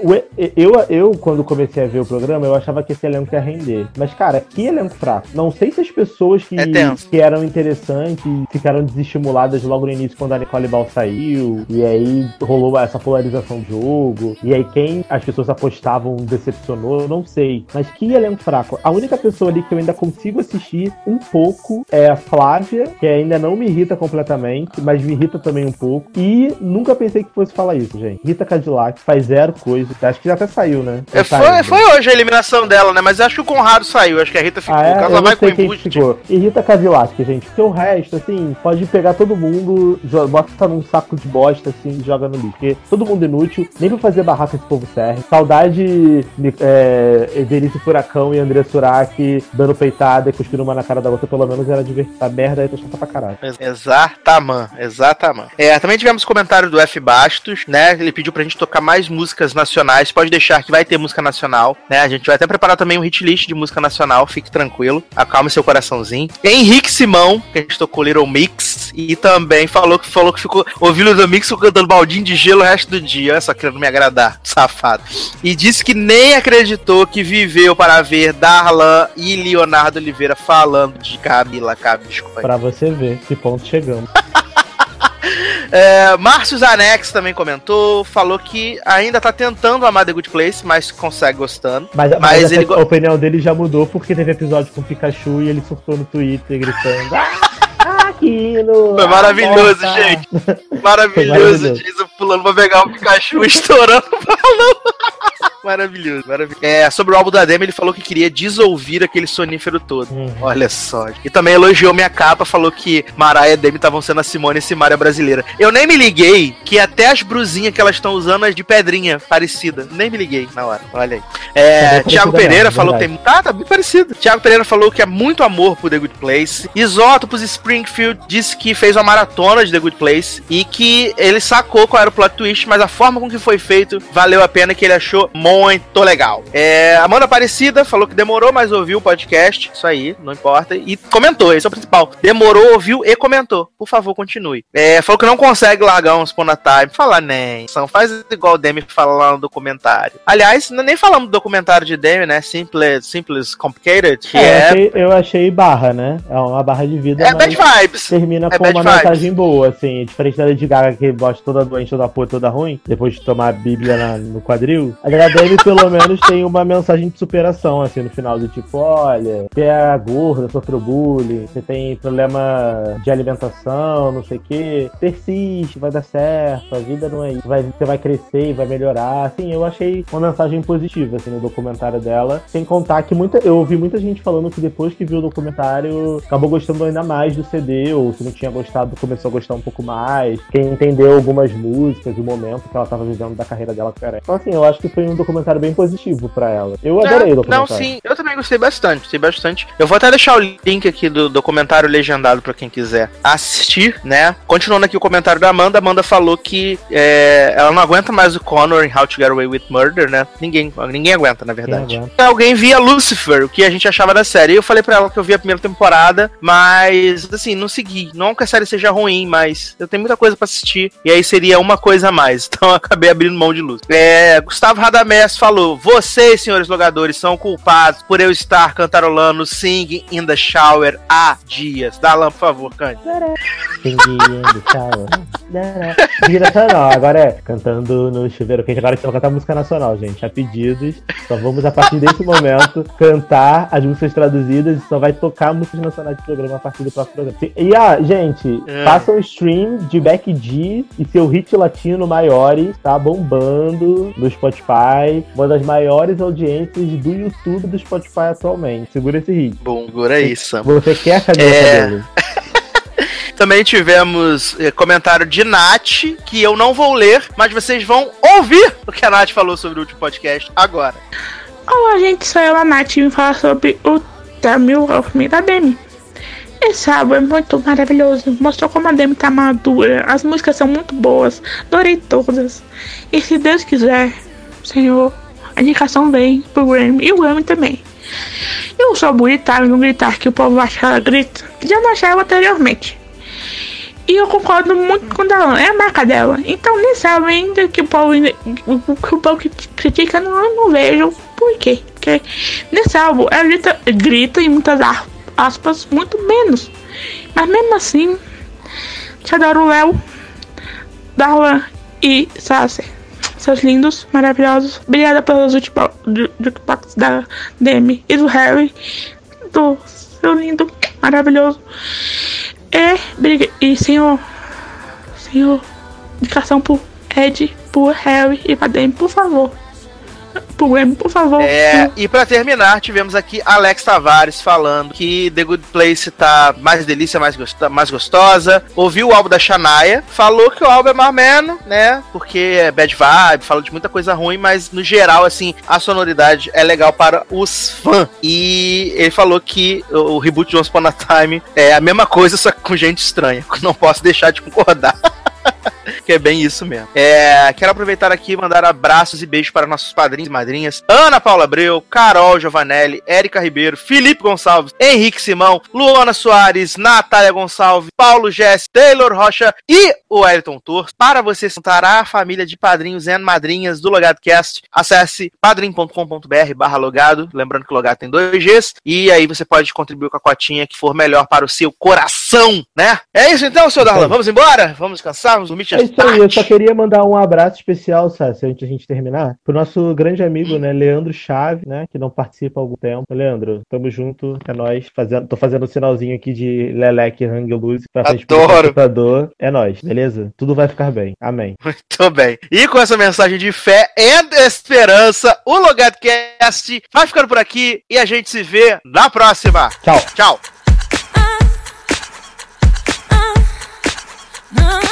eu, eu, quando comecei a ver o programa, eu achava que esse elenco ia render. Mas, cara, que elenco fraco. Não sei se as pessoas que, É que eram interessantes ficaram desestimuladas logo no início quando a Nicole Ball saiu. E aí rolou essa polarização do jogo. E aí quem as pessoas apostavam decepcionou, não sei. Mas que elenco fraco. A única pessoa ali que eu ainda consigo assistir um pouco é a Flávia, que ainda não me irrita completamente, mas me irrita também um pouco. E nunca pensei que fosse falar isso, gente. Rita Cadillac faz zero coisa. Acho que já até saiu, né? É, Tá foi, foi hoje a eliminação dela, né? Mas acho que o Conrado saiu, acho que a Rita ficou. Ah, é? o Casa vai com embuste. ficou. E Rita Cadillac, gente. Porque o resto, assim, pode pegar todo mundo, bota num saco de bosta, assim, e joga no lixo. Porque todo mundo inútil, nem pra fazer barraca esse povo serve. Saudade de é, Everice Furacão e André Surak dando peitada e cuspindo uma na cara da outra, pelo menos era divertida. A merda aí tá chata pra caralho. Ex- Exataman, exataman. É, também tivemos comentário do F Bastos, né? Ele pediu pra gente tocar mais músicas nacionais. Pode deixar que vai ter música nacional, né? A gente vai até preparar também um hit list de música nacional, fique tranquilo. Acalme seu coraçãozinho. Henrique Simão, que a gente tocou Little Mix, e também falou que falou que ficou ouvindo o Mix cantando baldinho de gelo o resto do dia. Olha só, querendo me agradar, safado. E disse que nem acreditou que viveu para ver Darlan e Leonardo Oliveira falando de Camila aí. Pra você ver que ponto chegamos. É, Márcio Zanex também comentou, falou que ainda tá tentando amar The Good Place, mas consegue gostando. Mas, mas, Mas ele a opinião dele já mudou porque teve episódio com o Pikachu e ele surtou no Twitter gritando. "Ah, Aquilo! Foi maravilhoso, nossa." gente. Maravilhoso, maravilhoso. Jason pulando pra pegar o Pikachu, estourando o balão. Maravilhoso, maravilhoso. É, sobre o álbum da Demi, ele falou que queria desouvir aquele sonífero todo. Uhum. Olha só. E também elogiou minha capa, falou que Mariah e Demi estavam sendo a Simone e Simária brasileira. Eu nem me liguei que até as brusinhas que elas estão usando as de pedrinha parecida. Nem me liguei na hora. Olha aí. É, Tiago Pereira falou que tem. Tá, tá bem parecido. Tiago Pereira falou que é muito amor por The Good Place. Isótopos Springfield disse que fez uma maratona de The Good Place e que ele sacou qual era o plot twist, mas a forma com que foi feito valeu a pena que ele achou muito legal. É, Amanda Aparecida falou que demorou, mas ouviu o podcast. Isso aí, não importa. E comentou, esse é o principal. Demorou, ouviu e comentou. Por favor, continue. É, falou que não consegue largar uns Spawn Time. Fala nem. São, faz igual o Demi fala lá no documentário. Aliás, nem falamos do documentário de Demi, né? Simple, Simples Complicated. Que é, é... Eu, achei, eu, achei, barra, né? É uma barra de vida. É bad vibes. Termina é com uma vibes. mensagem boa, assim. Diferente da Lady Gaga, que gosta toda doente, toda porra, toda ruim, depois de tomar a Bíblia na, no quadril. A Demi, pelo menos, tem uma mensagem de superação, assim, no final, do tipo, olha, você é gorda, sofreu bullying, você tem problema de alimentação, não sei o quê. Persiste, vai dar certo, a vida não é isso. Vai, você vai crescer e vai melhorar. Assim, eu achei uma mensagem positiva, assim, no documentário dela. Sem contar que muita, eu ouvi muita gente falando que depois que viu o documentário, acabou gostando ainda mais do CD, ou se não tinha gostado, começou a gostar um pouco mais. Quem entendeu algumas músicas, o momento que ela tava vivendo da carreira dela, cara. Então, assim, eu acho que foi um documentário bem positivo para ela. Eu adorei é, o documentário. Não, sim, eu também gostei bastante, gostei bastante. Eu vou até deixar o link aqui do documentário legendado para quem quiser assistir, né? Continuando aqui o comentário da Amanda, Amanda falou que é, ela não aguenta mais o Connor em How to Get Away with Murder, né? Ninguém, ninguém aguenta, na verdade. Aguenta. Alguém via Lucifer, o que a gente achava da série. Eu falei para ela que eu vi a primeira temporada, mas assim, não segui. Não que a série seja ruim, mas eu tenho muita coisa para assistir e aí seria uma coisa a mais. Então eu acabei abrindo mão de luz. É, Gustavo Radamés falou: Vocês, senhores logadores, são culpados por eu estar cantarolando Sing in the Shower há dias. Dalan, por favor, cante. Sing in the Shower. Vira não, agora é cantando no chuveiro quente. Agora a gente vai cantar música nacional, gente. A pedidos. Só vamos, a partir desse momento, cantar as músicas traduzidas e só vai tocar músicas nacionais de programa a partir do próximo programa. E, ah, gente, é. faça um stream de Beck G e seu hit latino maiores, tá bombando no Spotify. Uma das maiores audiências do YouTube do Spotify atualmente. Segura esse hit. Bom, segura isso. Você quer saber é... dele? Também tivemos eh, comentário de Nath, que eu não vou ler, mas vocês vão ouvir o que a Nath falou sobre o último podcast agora. Olá, gente, sou eu, a Nath, e vim falar sobre o Tamil of Me da Demi. Esse álbum é muito maravilhoso, mostrou como a Demi tá madura, as músicas são muito boas, adorei todas. E se Deus quiser, Senhor, a indicação vem pro Grammy e o Grammy também. Eu sou gritar e não gritar que o povo acha que ela grita, que já não achava anteriormente. E eu concordo muito com ela, é a marca dela. Então nem sabe ainda que o povo, o, o povo que critica, não, não vejo por quê. Porque nesse álbum ela grita, grita em muitas aspas muito menos. Mas mesmo assim, te adoro Léo, Darlan e Sasser. Seus lindos, maravilhosos. Obrigada pelos jukebox da Demi e do Harry. Do seu lindo, maravilhoso. Briga. E senhor. Senhor. Indicação pro Ed, pro Harry e pra Demi, por favor. Por favor. É, e para terminar, tivemos aqui Alex Tavares falando que The Good Place tá mais delícia, mais, gostosa, mais gostosa. Ouviu o álbum da Shania, falou que o álbum é marmeno, né? Porque é bad vibe, fala de muita coisa ruim, mas no geral, assim, a sonoridade é legal para os fãs. E ele falou que o reboot de Once Upon a Time é a mesma coisa, só que com gente estranha. Não posso deixar de concordar. que é bem isso mesmo. É, quero aproveitar aqui e mandar abraços e beijos para nossos padrinhos e madrinhas: Ana Paula Abreu, Carol Giovanelli, Érica Ribeiro, Felipe Gonçalves, Henrique Simão, Luana Soares, Natália Gonçalves, Paulo Jess, Taylor Rocha e o Ayrton Tour. Para você sentar a família de padrinhos e madrinhas do Logado Cast, acesse padrim.com.br barra logado, lembrando que o logado tem dois Gs, e aí você pode contribuir com a cotinha que for melhor para o seu coração, né? É isso então, senhor Darlan, vamos embora? Vamos descansar, vamos dormir É isso aí, eu só queria mandar um abraço especial, Sassi, antes de a gente terminar, pro nosso grande amigo, né, Leandro Chave, né, que não participa há algum tempo. Leandro, tamo junto, é nóis. Fazendo, tô fazendo um sinalzinho aqui de Leleque Hang Loose pra frente computador. É nóis, beleza? Tudo vai ficar bem. Amém. Muito bem. E com essa mensagem de fé e esperança, o LogadoCast vai ficando por aqui e a gente se vê na próxima. Tchau. Tchau. uh, uh.